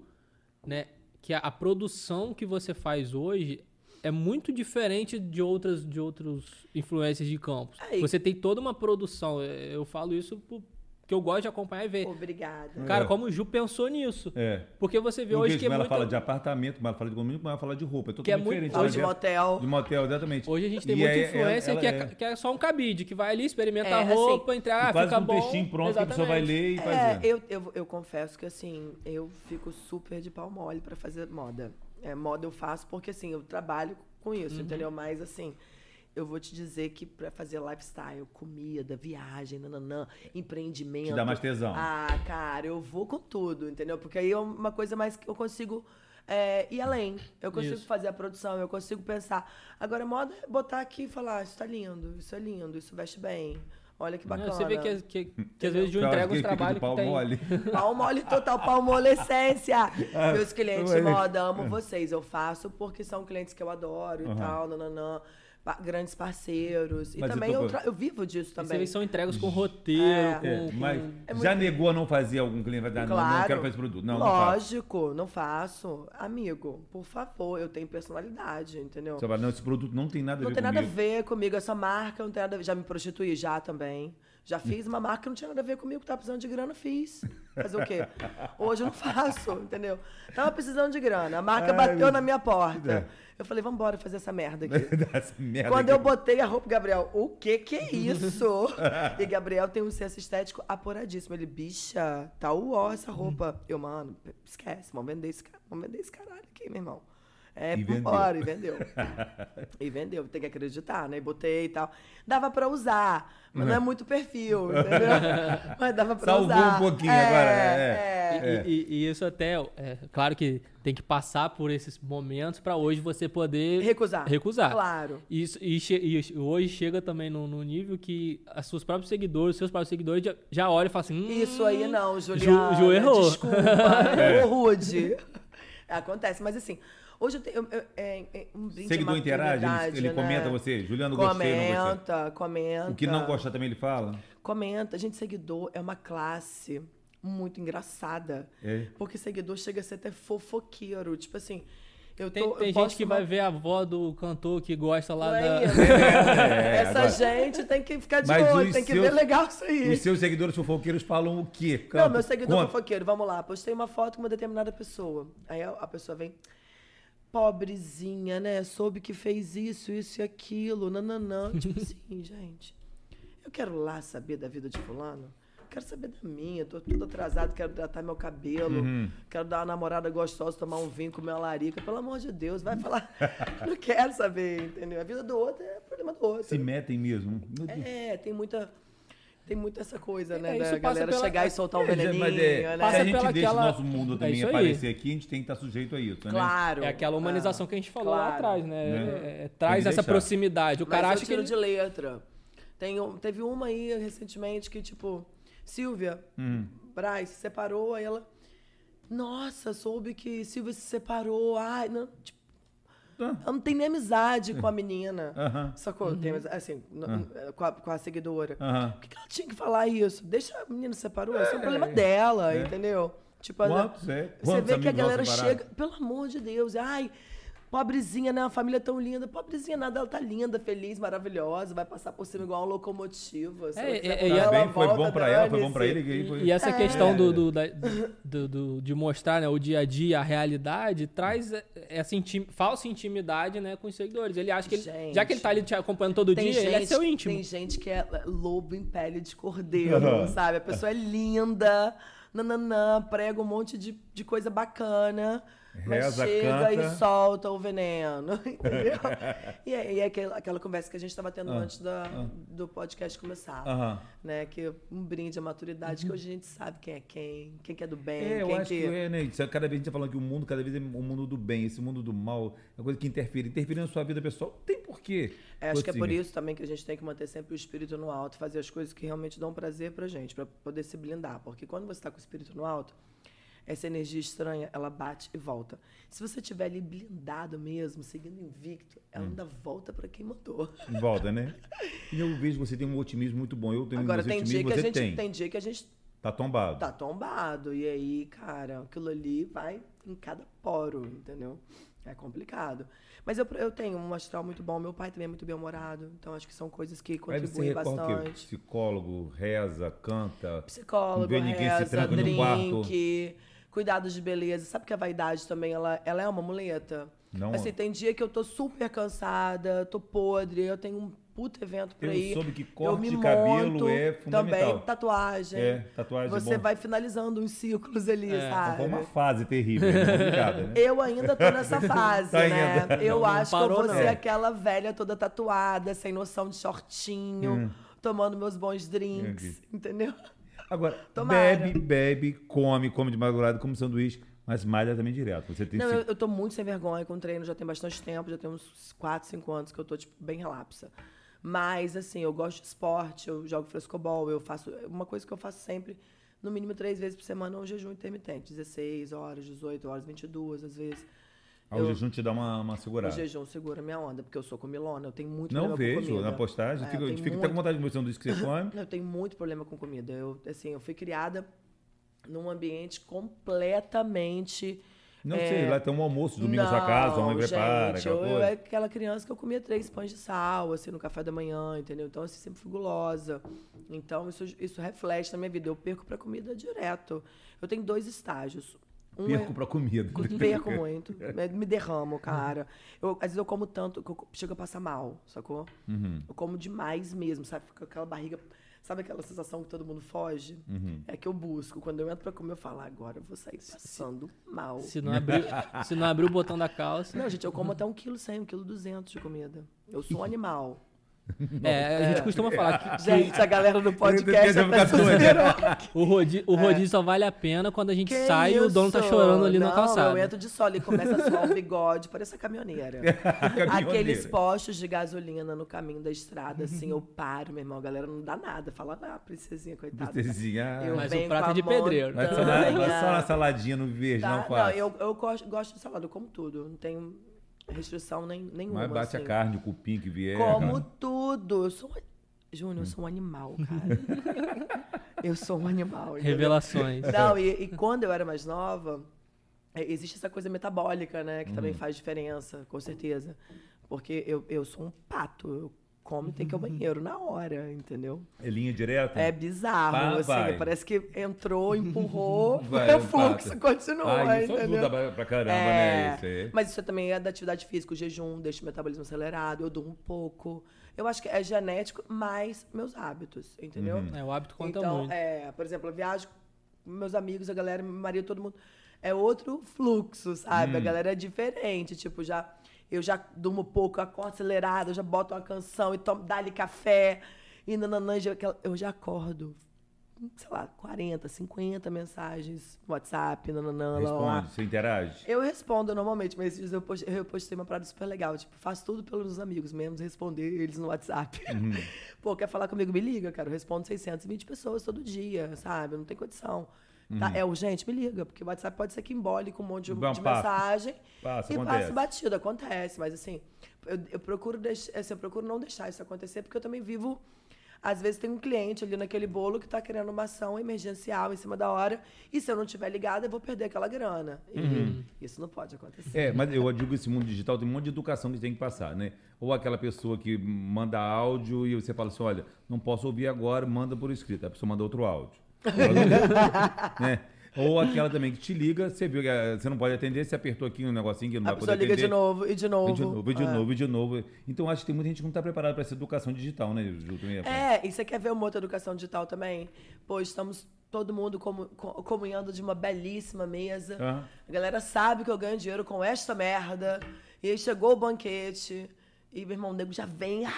né, que a, a produção que você faz hoje é muito diferente de outras de outros influências de campos. Aí- Você tem toda uma produção. é, Eu falo isso porque eu gosto de acompanhar e ver. Obrigada. Cara, É. como o Ju pensou nisso. É. Porque você vê Porque hoje que é ela muito... fala de apartamento, como ela fala de condomínio, como ela fala de roupa. É Que é totalmente muito- diferente. Ou lá de motel. De motel, exatamente. Hoje a gente tem E muita ela- influência ela que, é, é- que é só um cabide, que vai ali, experimenta É, a assim, roupa, entrar, quase fica um bom. textinho pronto que a pessoa vai ler e É, fazer. eu, eu, eu confesso que assim, eu fico super de pau mole pra fazer moda. É, moda eu faço porque assim, eu trabalho com isso, Uhum. entendeu? Mas assim, eu vou te dizer que pra fazer lifestyle, comida, viagem, nananã, empreendimento. Te dá mais tesão. Ah, cara, eu vou com tudo, entendeu? Porque aí é uma coisa mais que eu consigo é, ir além. Eu consigo Isso. fazer a produção, eu consigo pensar. Agora, moda é botar aqui e falar, "Ah, isso tá lindo, isso é lindo, isso veste bem. Olha que bacana. Você vê que, que, que às vezes Eu que os trabalhos que pau tem. mole. Pau mole total, palmolescência. Meus clientes de mas- moda, amo vocês. Eu faço porque são clientes que eu adoro e Aham. tal, nananã. Grandes parceiros. E Mas eu também tô- eu, tra- eu vivo disso também. que são entregas com roteiro, É. com, É, com- mas É já negou a não fazer algum cliente? Vai dar, não, não Claro. quero fazer esse produto. Não, não faço. Lógico, não faço. Amigo, por favor, eu tenho personalidade, entendeu? Você fala, não, esse produto não tem nada a Não ver tem nada a comigo. ver comigo, essa marca não tem nada a ver. Já me prostituí já também. Já fiz uma marca que não tinha nada a ver comigo, tava precisando de grana, fiz. Fazer o quê? Hoje eu não faço, entendeu? Tava precisando de grana. A marca Ai, bateu na minha porta. Eu falei, vamos embora fazer essa merda aqui. Essa merda Quando aqui. eu botei a roupa, Gabriel, o que que é isso? e Gabriel tem um senso estético apuradíssimo. Ele, bicha, tá uó essa roupa. Eu, mano, esquece, vamos vender esse, vamos vender esse caralho aqui, meu irmão. É, E vendeu. vambora, e vendeu. e vendeu, tem que acreditar, né? E botei e tal. Dava pra usar, mas não é muito perfil, entendeu? mas dava pra Salvou usar. um pouquinho É, agora, é. é. E, e- e isso até, é, claro que tem que passar por esses momentos pra hoje você poder Recusar. recusar. Claro. Isso, e, che- e hoje chega também no, no nível que as suas próprios seguidores, seus próprios seguidores já, já olham e falam assim: hum, Isso aí não, Juliana. Ju errou. Desculpa, É. eu rude. Acontece, mas assim, hoje eu tenho eu- eu- é, é um brinde Seguidor à interage, ele, ele né? comenta você. Juliano, gostei, não gostei. Comenta, comenta. O que não gosta também ele fala? Comenta. Gente, seguidor é uma classe muito engraçada. É. Porque seguidor chega a ser até fofoqueiro. Tipo assim, eu Tem, tô. tem eu gente que uma- vai ver a avó do cantor que gosta lá Não da. é isso. É, Essa agora- gente tem que ficar de Mas olho, tem que seus- ver legal isso aí. Os seus seguidores fofoqueiros falam o quê? Não, meu seguidor conta. fofoqueiro, vamos lá. Postei uma foto com uma determinada pessoa. Aí a pessoa vem, pobrezinha, né? Soube que fez isso, isso e aquilo, nananã. tipo assim, gente, eu quero lá saber da vida de fulano. Quero saber da minha, tô tudo atrasado, quero tratar meu cabelo, Uhum. quero dar uma namorada gostosa, tomar um vinho, comer uma larica. Pelo amor de Deus, vai falar. não quero saber, entendeu? A vida do outro é problema do outro. Se metem mesmo. Meu. É, tem muita. Tem muito essa coisa, É, né? isso da galera pela- chegar e soltar um É, veneninho, mas é, né? se Passa a gente pela deixa aquela- o nosso mundo É também aí. aparecer aqui, a gente tem que estar sujeito a isso, né? Claro. É aquela humanização que a gente falou lá Claro. atrás, né? Né? É, é, traz essa deixar. proximidade. O Mas cara eu acha que. ele- de letra. Tem, um- teve uma aí recentemente que, tipo, Silvia Hum. Braz se separou, aí ela. Nossa, soube que Silvia se separou. Ai, não. Tipo, Ah. ela não tem nem amizade com a menina. Aham. Sacou? Tem, amizade- assim, n- com, a, com a seguidora. Aham. Por que, que ela tinha que falar isso? Deixa a menina se separou, isso é um problema dela, é. entendeu? Tipo, Quantos, é? Você Quantos vê que a galera separaram? chega, pelo amor de Deus, ai, pobrezinha, né? Uma família tão linda. Pobrezinha nada, ela tá linda, feliz, maravilhosa, vai passar por cima igual uma locomotiva. É, é, voltar, e ela bem, foi bom pra ela, foi bom pra ele. que foi- E essa É. questão do, do, da- do- do- de mostrar né, o dia a dia, a realidade, traz essa intim- falsa intimidade né, com os seguidores. Ele acha que ele, já que ele tá ali te acompanhando todo dia, gente, ele é seu íntimo. tem gente que é lobo em pele de cordeiro, sabe? A pessoa é linda, nananã, prega um monte de de coisa bacana, mas Reza, chega canta. e solta o veneno, entendeu? e é, e é aquela, aquela conversa que a gente estava tendo Ah, antes da, ah. do podcast começar. Aham. Né? Que um brinde à maturidade, que hoje a gente sabe quem é quem, quem que é do bem, É, eu quem acho que, é, né? é- Cada vez a gente tá falando que o mundo, cada vez é o mundo do bem, esse mundo do mal, é uma coisa que interfere. Interfere na sua vida pessoal, tem porquê. É, acho que é por Assim, isso também que a gente tem que manter sempre o espírito no alto, fazer as coisas que realmente dão prazer pra gente, pra poder se blindar. Porque quando você tá com o espírito no alto, essa energia estranha, ela bate e volta. Se você estiver ali blindado mesmo, seguindo invicto, ela ainda volta pra quem mandou. Volta, né? E eu vejo que você tem um otimismo muito bom. Eu tenho Agora, esse tem dia, otimismo, que a gente, tem. tem dia que a gente Tá tombado. tá tombado. E aí, cara, aquilo ali vai em cada poro, entendeu? É complicado. Mas eu, eu tenho um astral muito bom, meu pai também é muito bem-humorado. Então acho que são coisas que contribuem o quê? bastante. Psicólogo, reza, canta. Psicólogo, Não vê ninguém se reza, tranca no quarto. Cuidados de beleza. Sabe que a vaidade também, ela, ela é uma muleta? Não. Assim, tem dia que eu tô super cansada, tô podre, eu tenho um puto evento pra Eu ir. soube que eu corte me de cabelo monto, é fundamental. Também, tatuagem. É, tatuagem é Você bom. vai finalizando uns ciclos ali, É, sabe? Foi uma fase terrível, é complicada, né? Eu ainda tô nessa fase, Tá né? ainda. Eu Não acho que eu parou, vou não. ser É. aquela velha toda tatuada, sem noção de shortinho, Hum. tomando meus bons drinks, Entendi. entendeu? Agora, Tomara. bebe, bebe, come, come de madrugada, come sanduíche, mas malha também direto. Você tem Não, eu, eu tô muito sem vergonha com treino, já tem bastante tempo, já tem uns 4, 5 anos que eu tô, tipo, bem relapsa. Mas, assim, eu gosto de esporte, eu jogo frescobol, eu faço. Uma coisa que eu faço sempre, no mínimo três vezes por semana, é um jejum intermitente. 16 horas, 18 horas, 22 às vezes. Ah, o eu- jejum te dá uma, uma O segurada. jejum segura minha onda, porque eu sou comilona, eu tenho muito Não problema com vejo comida. na postagem. É, eu tenho fica até com vontade de ver o sanduíche que você come. Eu tenho muito problema com comida. Eu, assim, eu fui criada num ambiente completamente. Não É. sei, lá tem um almoço domingo na sua casa, a mãe Não, prepara, gente, aquela eu, eu era aquela criança que eu comia três pães de sal, assim, no café da manhã, entendeu? Então, assim, sempre fui gulosa. Então, isso, isso reflete na minha vida. Eu perco pra comida direto. Eu tenho dois estágios. Um Perco é... pra comida. Perco muito. Me- derramo, cara. Eu, às vezes eu como tanto que eu chego a passar mal, sacou? Uhum. Eu como demais mesmo, sabe? Fica aquela barriga. Sabe aquela sensação que todo mundo foge? Uhum. É que eu busco. Quando eu entro pra comer, eu falo, "Ah, agora eu vou sair passando mal. Se não abrir, se não abrir o botão da calça. Não, gente, eu como até um quilo cem, um quilo duzentos de comida. Eu sou um animal. É, a gente costuma falar que, Gente, a galera do Eu podcast é ficar pessoa doido. o rodízio, o rodízio só vale a pena quando a gente Que sai e o dono tá chorando ali não, na calçada. Eu entro de solo e começa a suar o bigode, parece a caminhoneira. Caminhoneira. Aqueles postos de gasolina no caminho da estrada, assim, eu paro, meu irmão, a galera não dá nada. Fala, ah, princesinha, coitada. Bestezinha. Eu Mas o prato é de pedreiro. Mas só na, mas montanha. só na saladinha no verde, Tá? não Não, faz. eu, eu gosto, gosto de salada, eu como tudo. Não tenho restrição nem, nenhuma. Mas bate a assim. carne, o cupim que vier. Como tudo. Eu sou. Júnior, eu sou um animal, cara. eu sou um animal. entendeu? Revelações. Não, e, e quando eu era mais nova, é, existe essa coisa metabólica, né? Que Uhum. também faz diferença, com certeza. Porque eu, eu sou um pato. Eu como e tem que ir ao banheiro na hora, entendeu? É linha direta? É bizarro, Pá, assim. vai. Parece que entrou, empurrou, Vai, o fluxo pato. continua, Ah, isso entendeu? ajuda pra- caramba, É, né? Isso aí. Mas isso também é da atividade física, o jejum deixa o metabolismo acelerado, eu durmo pouco. Eu acho que é genético, mais meus hábitos, entendeu? Uhum. É, o hábito conta então, muito. é, por exemplo, eu viajo com meus amigos, a galera, meu marido, todo mundo. É outro fluxo, sabe? A Hum. galera é diferente. Tipo, já eu já durmo pouco, eu acordo acelerado, eu já boto uma canção e tomo, dá-lhe café. E nananã, eu já acordo, sei lá, 40, 50 mensagens no WhatsApp, nananã, lá, lá, lá. Responde, você interage? Eu respondo normalmente, mas esses dias eu postei, eu postei uma parada super legal. Tipo, faço tudo pelos amigos, menos responder eles no WhatsApp. Uhum. Pô, quer falar comigo? Me liga, cara. Eu respondo 620 pessoas todo dia, sabe? Não tem condição. Tá? É urgente? Me liga, porque o WhatsApp pode ser que embole com um monte de, Uhum. Vai, de passa. mensagem Passa, e acontece. passa batido. Acontece, mas assim, eu, eu procuro deix- assim, eu procuro não deixar isso acontecer, porque eu também vivo. Às vezes tem um cliente ali naquele bolo que tá querendo uma ação emergencial em cima da hora, e se eu não tiver ligado, eu vou perder aquela grana. Uhum. isso não pode acontecer. É, mas eu digo esse mundo digital tem um monte de educação que tem que passar, né? Ou aquela pessoa que manda áudio e você fala assim, olha, não posso ouvir agora, manda por escrito. A pessoa manda outro áudio. Né? Ou aquela também que te liga, você viu que você não pode atender, você apertou aqui um negocinho que não A vai poder pessoa liga atender. de novo, e de novo. E de novo, e de É. novo, e de novo. Então acho que tem muita gente que não está preparada para essa educação digital, né, Ju? Também É, e você quer ver uma outra educação digital também? Pô, estamos todo mundo comu- co- comunhando de uma belíssima mesa. Aham. A galera sabe que eu ganho dinheiro com esta merda. E aí chegou o banquete. E meu irmão nego já vem. "Ah,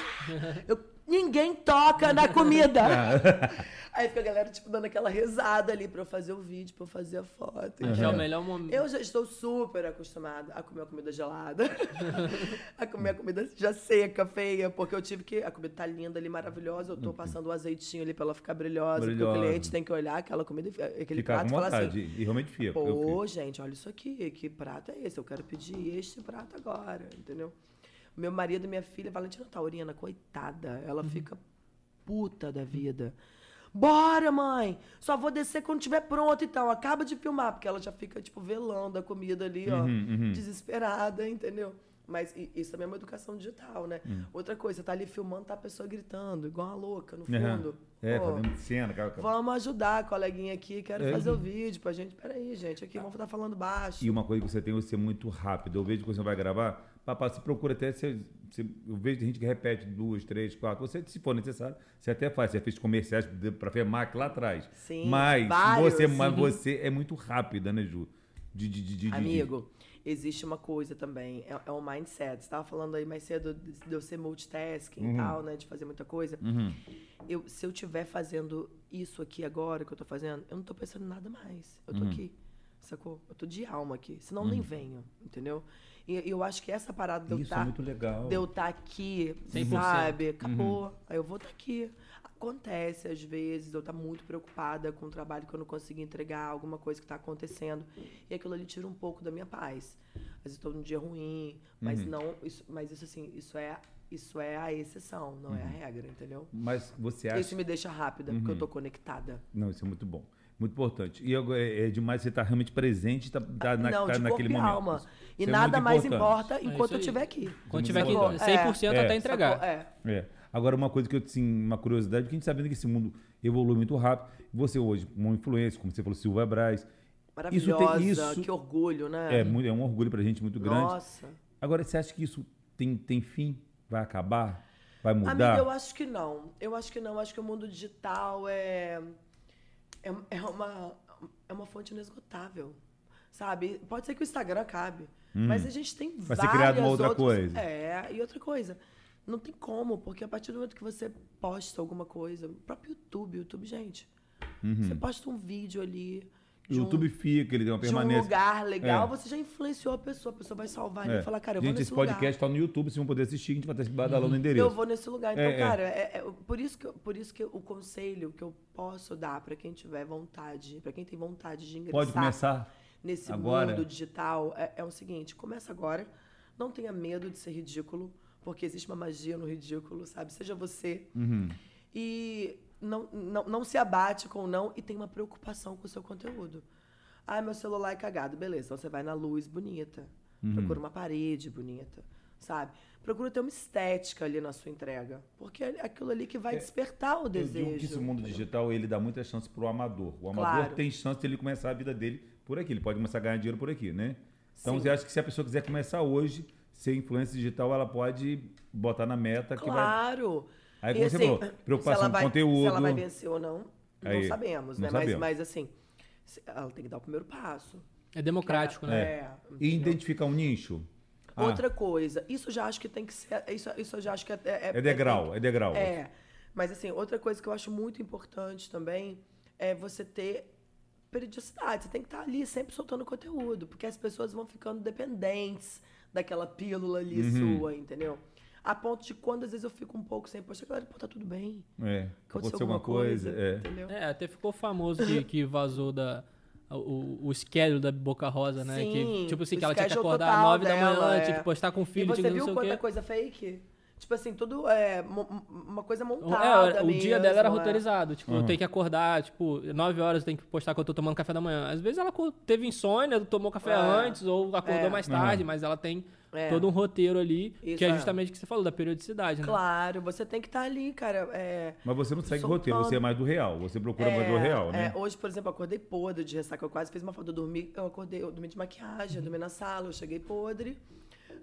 eu- ninguém toca na comida. aí fica a galera, tipo, dando aquela risada ali pra eu fazer o vídeo, pra eu fazer a foto. Já é o melhor momento. Eu já estou super acostumada a comer a comida gelada. a comer a comida já seca, feia, porque eu tive que. A comida tá linda ali, maravilhosa. Eu tô passando o azeitinho ali pra ela ficar brilhosa. Porque Brilhosa. o cliente tem que olhar aquela comida, aquele Ficar prato com e falar vontade. assim. E realmente fica. Pô, gente, olha isso aqui. Que prato é esse? Eu quero pedir este prato agora, entendeu? Meu marido e minha filha, Valentina Taurina, coitada, ela Uhum. fica puta da vida. Bora, mãe! Só vou descer quando estiver pronto, então. Acaba de filmar, porque ela já fica, tipo, velando a comida ali, ó. Uhum, Desesperada, entendeu? Mas isso também é uma educação digital, né? Hum. Outra coisa, você tá ali filmando, tá a pessoa gritando, igual uma louca, no fundo. É, Pô, fazendo cena. cara. Vamos ajudar a coleguinha aqui, quero É. fazer o vídeo pra gente. Peraí, gente, aqui vamos estar falando baixo. E uma coisa que você tem é ser muito rápido. Eu vejo que você vai gravar, papá, você procura até. Você, você- eu vejo gente que repete duas, três, quatro. Você, se for necessário, você até faz. Você fez comerciais para FEMAC lá atrás. Sim, mas vários. você, mas você é muito rápida, né, Ju? De, de, de, de- Amigo, existe uma coisa também, é, é um mindset. Você tava falando aí mais cedo de, eu ser multitasking e tal, né? De fazer muita coisa. Uhum. Eu, se eu estiver fazendo isso aqui agora, que eu tô fazendo, eu não tô pensando em nada mais. Eu tô Uhum. aqui, sacou? Eu tô de alma aqui. Senão nem venho, entendeu? E eu acho que essa parada de eu Isso é tá, muito legal. de eu estar aqui, 100%. sabe? Acabou. Aí eu vou estar aqui. Acontece, às vezes, eu estar muito preocupada com o trabalho que eu não consegui entregar, alguma coisa que está acontecendo. E aquilo ali tira um pouco da minha paz. Às vezes estou num dia ruim, mas não. Isso, mas isso assim, isso é, isso é a exceção, não é a regra, entendeu? Mas você acha. Isso me deixa rápida, porque eu tô conectada. Não, isso é muito bom. Muito importante. E é é demais você estar realmente presente, tá, tá, na, não, tá naquele corpo momento. alma. Isso- E isso é nada mais importante. importa isso enquanto eu aí. estiver aqui. Quando tiver aqui, Sacou? 100% É. até entregar. É. É. Agora, uma coisa que eu assim, uma curiosidade, porque a gente sabe que esse mundo evolui muito rápido. Você hoje, uma influência, como você falou, Silva Braz. Maravilhosa, isso- que orgulho, né? É, muito- é um orgulho pra gente muito grande. Nossa. Agora, você acha que isso tem, tem fim? Vai acabar? Vai mudar? Amiga, eu acho que não. Eu acho que não. Eu acho que o mundo digital é, é, é uma, é uma fonte inesgotável. Sabe? Pode ser que o Instagram acabe. Mas a gente tem Hum. Vai ser várias criado uma outra outras- coisa. É, e outra coisa. Não tem como, porque a partir do momento que você posta alguma coisa, o próprio YouTube, YouTube, gente. Você posta um vídeo ali. O de um-. YouTube fica, ele tem uma de um permanência. lugar legal, É. você já influenciou a pessoa. A pessoa vai salvar ali É. e falar, cara, eu vou gente, nesse esse podcast lugar. está no YouTube, vocês vão poder assistir, a gente vai estar se badalando o endereço. Eu vou nesse lugar. Então, É, é. cara, é, é- por, isso que, eu- por isso que o conselho que eu posso dar pra quem tiver vontade, pra quem tem vontade de ingressar Pode começar. nesse agora? mundo digital, é, é o seguinte: começa agora, não tenha medo de ser ridículo, porque existe uma magia no ridículo, sabe? Seja você. Uhum. E não, não, não se abate com o não e tem uma preocupação com o seu conteúdo. Ah, meu celular é cagado. Beleza, então você vai na luz bonita. Uhum. Procura uma parede bonita, sabe? Procura ter uma estética ali na sua entrega. Porque é aquilo ali que vai despertar o Eu desejo. digo que esse mundo digital ele dá muita chance pro amador. O amador Claro. tem chance de ele começar a vida dele por aqui. Ele pode começar a ganhar dinheiro por aqui, né? Então Sim. você acha que se a pessoa quiser começar hoje, ser influência digital, ela pode botar na meta que vai. Claro. Aí, E, como você falou, preocupação se ela com vai, conteúdo. Se ela vai vencer ou não, não Aí, sabemos, não né? sabemos. Mas, mas assim, ela tem que dar o primeiro passo. É democrático, É, né? é, E entendeu? identificar um nicho. Ah, Outra coisa, isso já acho que tem que ser. Isso, isso eu já acho que é. é degrau, é degrau. É. Mas assim, outra coisa que eu acho muito importante também é você ter periodicidade. Você tem que estar ali sempre soltando conteúdo, porque as pessoas vão ficando dependentes daquela pílula ali Uhum. sua, entendeu? A ponto de quando às vezes eu fico um pouco sem, poxa, galera, pô, tá tudo bem. É. Aconteceu Aconteceu alguma alguma coisa. é. entendeu? É, até ficou famoso que, que vazou da. O, o schedule da Boca Rosa, né? Sim, que, tipo assim, que ela tinha que acordar às total 9 da manhã, dela, é. tinha que postar com o E filho, você tinha que viu não sei o quanta coisa fake? Tipo assim, tudo é uma coisa É, montada o dia dela era mesmo, é. roteirizado. Tipo, Uhum. eu tenho que acordar, tipo, 9 horas eu tenho que postar que eu tô tomando café da manhã. Às vezes ela teve insônia, tomou café É. antes, ou acordou É. mais tarde, mas ela tem É. todo um roteiro ali, Isso que é é. justamente o que você falou, da periodicidade, né? Claro, você tem que estar ali, cara. É, Mas você não segue Soltando. roteiro, você é mais do real. Você procura mais do real, né? é, hoje, por exemplo, eu acordei podre de ressaca. Eu quase fiz uma foto. Eu dormi, eu acordei, eu dormi de maquiagem, eu dormi na sala, eu cheguei podre.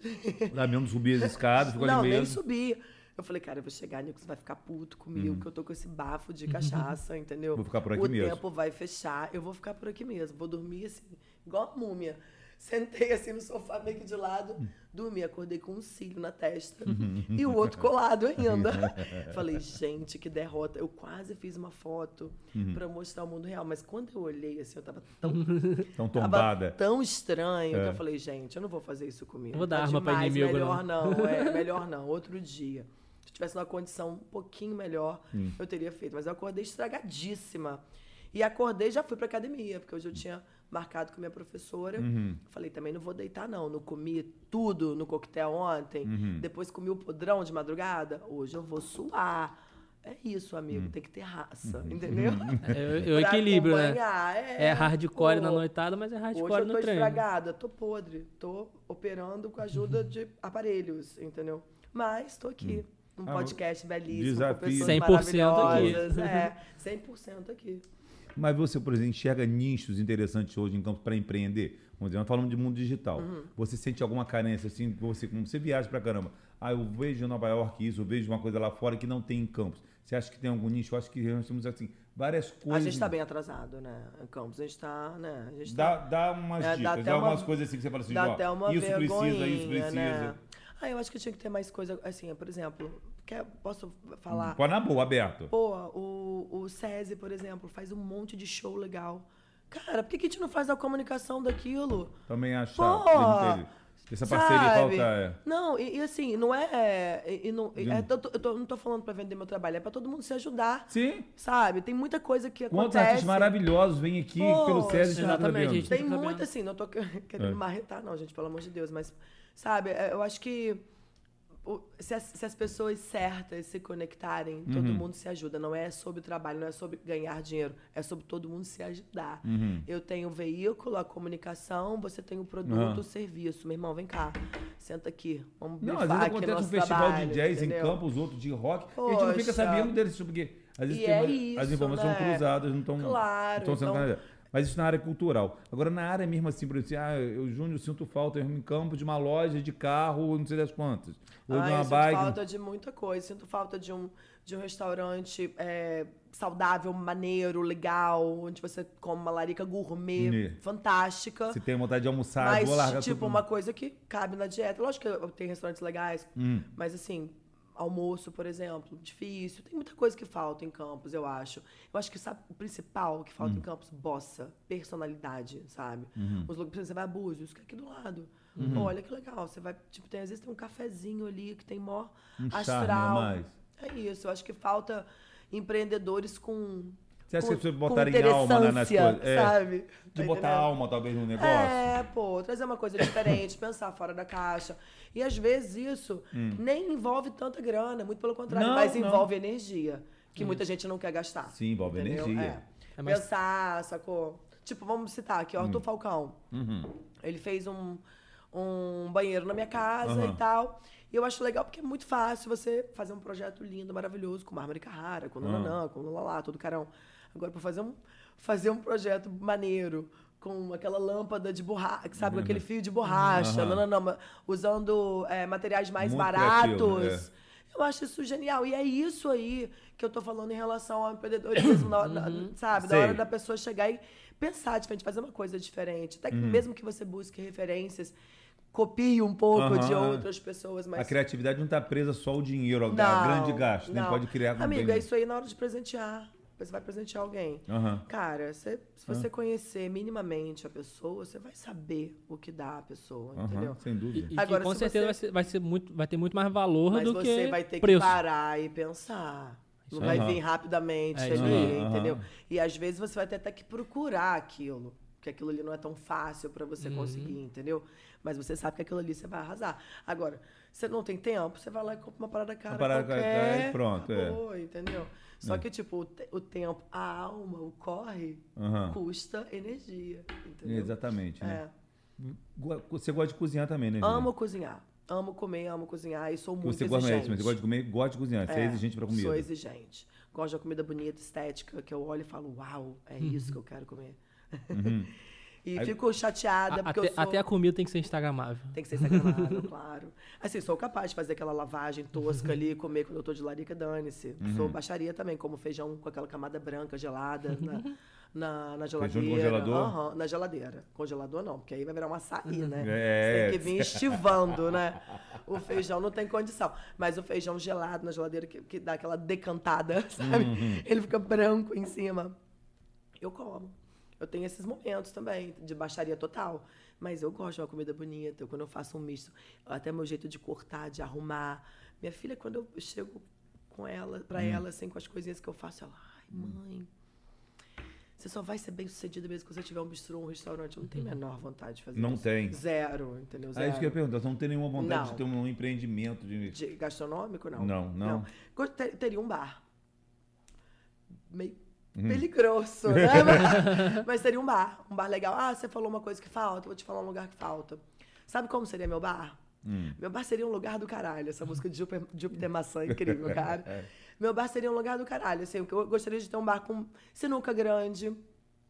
Lá mesmo subir as escadas, ficou Não, ali nem mesmo. subi. Eu falei, cara, eu vou chegar, Nico, você vai ficar puto comigo, que eu tô com esse bafo de cachaça, entendeu? Uhum. Vou ficar por aqui o mesmo. tempo vai fechar, eu vou ficar por aqui mesmo. Vou dormir assim, igual a múmia. Sentei assim no sofá, meio que de lado, dormi, acordei com um cílio na testa e o outro colado ainda. Falei, gente, que derrota. Eu quase fiz uma foto pra mostrar o mundo real, mas quando eu olhei assim, eu tava tão Tão Tava tombada. tão estranho que É. eu falei, gente, eu não vou fazer isso comigo. Vou dar Tá arma pra demais, inimigo, Melhor não, é, melhor não. Outro dia. Se eu tivesse numa condição um pouquinho melhor, Hum. eu teria feito. Mas eu acordei estragadíssima. E acordei e já fui pra academia, porque hoje eu tinha marcado com minha professora. Uhum. Falei, também não vou deitar, não. Não comi tudo no coquetel ontem. Uhum. Depois comi o podrão de madrugada. Hoje eu vou suar. É isso, Hum. amigo. Tem que ter raça, Uhum. entendeu? É, o- o Pra equilíbrio, né? acompanhar, É hardcore na pô. noitada, mas é Hoje hardcore eu tô no treino. estragada, tô podre, tô operando com a ajuda de aparelhos, entendeu? Mas tô aqui, num Ah, podcast belíssimo, desafio. com pessoas 100% aqui. maravilhosas. É, 100% aqui. Mas você, por exemplo, enxerga nichos interessantes hoje em campo para empreender? Vamos dizer, nós falamos de mundo digital. Uhum. Você sente alguma carência, assim, você, como você viaja pra caramba? Ah, eu vejo em Nova York isso, eu vejo uma coisa lá fora que não tem em Campos. Você acha que tem algum nicho? Eu acho que nós temos, assim, várias A coisas. gente tá bem atrasado, né, em Campos? A gente tá, né? A gente Dá, tá, dá umas É, dá dicas, até dá algumas uma- coisas assim que você fala assim, dá ó, até uma isso precisa, isso precisa. né? Ah, eu acho que tinha que ter mais coisa, assim, por exemplo, quer, posso falar? Pode na boa, aberto. Pô, o, o SESI, por exemplo, faz um monte de show legal. Cara, por que, que a gente não faz a comunicação daquilo? Também acho Pô? Essa parceria Sabe? falta. é. Não, e, e assim, não é. E, e não, e é- eu, tô- eu tô- não tô falando pra vender meu trabalho, é pra todo mundo se ajudar. Sim. Sabe? Tem muita coisa que Quantos acontece. artistas maravilhosos vêm aqui Poxa, pelo SESI e exatamente, tá gente. Tem sabendo. muito assim, não tô que- querendo É. marretar, não, gente, pelo amor de Deus, mas, sabe, é, eu acho que o- se, as, se as pessoas certas se conectarem, todo Uhum. mundo se ajuda. Não é sobre o trabalho, não é sobre ganhar dinheiro, é sobre todo mundo se ajudar. Uhum. Eu tenho o veículo, a comunicação, você tem o produto, Aham. o serviço. Meu irmão, vem cá, senta aqui, vamos Não, às vezes acontece um festival trabalho, de jazz entendeu? em Campos, outro de rock, e a gente não fica sabendo deles, porque às vezes tem é uma- as isso, informações né? são cruzadas, não estão Claro, não sendo então-. Mas isso na área cultural. Agora, na área mesmo assim, por exemplo, ah, eu, Júnior, sinto falta em campo de uma loja de carro, não sei das quantas. Ou Ah, de eu uma sinto bike. falta de muita coisa. Sinto falta de um, de um restaurante é, saudável, maneiro, legal, onde você come uma larica gourmet Né. fantástica. Se tem vontade de almoçar, mas, vou largar tipo, tudo. uma coisa que cabe na dieta. Lógico que tem restaurantes legais, Hum. mas assim, almoço, por exemplo, difícil. Tem muita coisa que falta em Campos, eu acho. Eu acho que sabe, o principal que Hum. falta em Campos, bossa, personalidade, sabe? Uhum. Os lugares, você vai a Búzios, que é aqui do lado. Olha que legal, você vai, tipo, tem, às vezes tem um cafezinho ali que tem mó Um charme a astral. mais. É isso, eu acho que falta empreendedores com Você acha com- que as pessoas com botarem alma na- nas coisas? É, sabe? De Tá botar entendendo? alma, talvez, no negócio. É, pô, trazer uma coisa diferente, pensar fora da caixa. E às vezes isso nem envolve tanta grana, muito pelo contrário, Hum. Não, mas não. envolve energia, que muita gente não quer gastar. Sim, envolve entendeu? energia. É. É mais- Pensar, sacou? Tipo, vamos citar aqui, ó, Arthur Falcão. Uhum. Ele fez um, um banheiro na minha casa Aham. e tal. E eu acho legal porque é muito fácil você fazer um projeto lindo, maravilhoso, com mármore Carrara, com nananã, com lalá, todo carão. Agora, para fazer um, fazer um projeto maneiro, com aquela lâmpada de borracha, sabe, com aquele fio de borracha, Aham. nananã, ma- usando é, materiais mais Muito baratos. criativo, é. Eu acho isso genial. E é isso aí que eu tô falando em relação ao empreendedorismo, na- na- sabe? Da Sei. hora da pessoa chegar e pensar diferente, fazer uma coisa diferente. Até que Uhum. mesmo que você busque referências, copie um pouco de Aham. outras pessoas, mas... A criatividade não está presa só ao dinheiro, ao Não, grande gasto. Nem não. pode criar com Amigo, bem- é isso aí na hora de presentear. Você vai presentear alguém. Aham. Cara, você- se você conhecer minimamente a pessoa, você vai saber o que dá a pessoa, Aham, entendeu? Sem E, dúvida. e Agora, que com se certeza você- vai, ser, vai, ser muito, vai ter muito mais valor Mas do você que vai ter preço. que parar e pensar. Não vai vir rapidamente É ali, entendeu? E às vezes você vai ter até que procurar aquilo. Porque aquilo ali não é tão fácil pra você Uhum. conseguir, entendeu? Mas você sabe que aquilo ali você vai arrasar. Agora, você não tem tempo, você vai lá e compra uma parada cara parada cara qualquer. e pronto, é. acabou, entendeu? Só que, tipo, o, te- o tempo, a alma, o corre, Aham. custa energia, entendeu? Exatamente. Né? É. Você gosta de cozinhar também, né? Júlia? Amo cozinhar. Amo comer, amo cozinhar e sou muito Você gosta, exigente. mas você gosta de comer, gosta de cozinhar. Você é, exigente pra comida. Sou exigente. Gosto da comida bonita, estética, que eu olho e falo, uau, é isso que eu quero comer. Uhum. E Aí- fico chateada, A- porque até, eu sou... até a comida tem que ser instagramável. Tem que ser instagramável, claro. Assim, sou capaz de fazer aquela lavagem tosca ali, comer quando eu tô de larica, dane-se. Uhum. Sou baixaria também, como feijão com aquela camada branca, gelada, na, na, na geladeira. Feijão no congelador? Aham, na geladeira. Congelador não, porque aí vai virar um açaí, né? É. Você tem que vir estivando, né? O feijão não tem condição. Mas o feijão gelado na geladeira, que, que dá aquela decantada, sabe? Uhum. Ele fica branco em cima. Eu como. Eu tenho esses momentos também, de baixaria total. Mas eu gosto de uma comida bonita, quando eu faço um misto. Até meu jeito de cortar, de arrumar. Minha filha, quando eu chego com ela, pra Hum. ela, assim, com as coisinhas que eu faço, ela, ai, mãe. Você só vai ser bem sucedida mesmo quando você tiver um bistrô, um restaurante. Eu não tenho a menor vontade de fazer Não isso. tem. Zero, entendeu? Ah, Zero. isso que eu ia perguntar. Você não tem nenhuma vontade Não. de ter um empreendimento de. De gastronômico, não. Não, não. Ter- Teria um bar. Meio Hum. peligroso, né? Mas- teria um bar. Um bar legal. Ah, você falou uma coisa que falta, vou te falar um lugar que falta. Sabe como seria meu bar? Hum. Meu bar seria um lugar do caralho. Essa música de Júpiter, Júpiter Maçã, incrível, cara. É. Meu bar seria um lugar do caralho. Assim, eu gostaria de ter um bar com sinuca grande,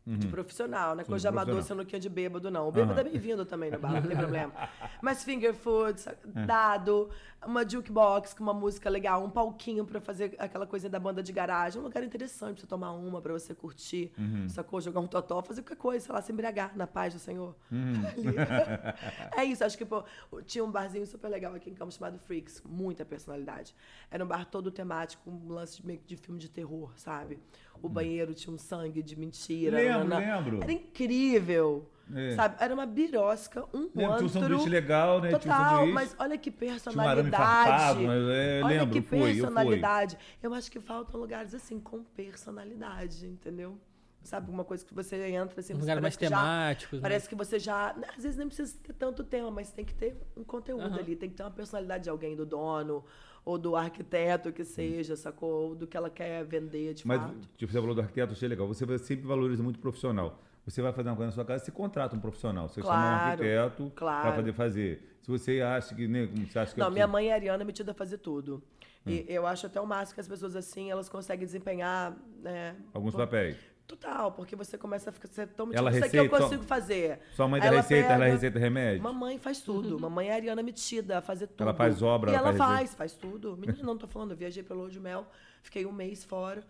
Uhum. de profissional, né? Coisa de amador, profissional. sinuquinha de bêbado, não. O bêbado Aham. é bem-vindo também no bar, não tem problema. Mas finger food, É. dado, uma jukebox com uma música legal, um palquinho pra fazer aquela coisa da banda de garagem. Um lugar interessante pra você tomar uma, pra você curtir, Uhum. sacou? Jogar um totó, fazer qualquer coisa, sei lá, se embriagar na paz do Senhor. Uhum. É isso, acho que pô, tinha um barzinho super legal aqui em Campos chamado Freaks, muita personalidade. Era um bar todo temático, um lance de, meio de filme de terror, sabe? O banheiro tinha um sangue de mentira. Lembro, lembro. Era incrível. É. Sabe? Era uma birosca, um Lembro, tinha um antro. sanduíche legal, né? Um Total, sanduíche. mas olha que Tinha um personalidade. farpado, mas é, olha lembro, que fui, eu fui. personalidade. Eu, acho que faltam lugares assim, com personalidade, entendeu? Sabe, uma coisa que você entra assim, você Lugares mais parece que já- temáticos. né? Parece que você já. Às vezes nem precisa ter tanto tema, mas tem que ter um conteúdo Aham. ali. Tem que ter uma personalidade de alguém, do dono, ou do arquiteto que seja, sacou? Ou do que ela quer vender de Mas, fato. tipo, você falou do arquiteto, achei legal. Você sempre valoriza muito profissional. Você vai fazer uma coisa na sua casa, você contrata um profissional. Você chama um Claro, arquiteto claro. para poder fazer. Se você acha que, né, você acha que Não, é minha mãe é ariana metida a fazer tudo. Hum. E eu acho até o máximo que as pessoas assim, elas conseguem desempenhar. Né, alguns pô, papéis. Total, porque você começa a ficar. Você tão Ela metida, isso aqui eu receita- consigo fazer. Sua mãe dá Ela receita, ela pega- receita remédio. Mamãe faz tudo. Mamãe é ariana metida a fazer tudo. Ela faz obra, E ela ela faz faz, faz tudo. Menina, não tô falando. Eu viajei pra Lua de Mel, fiquei um mês fora.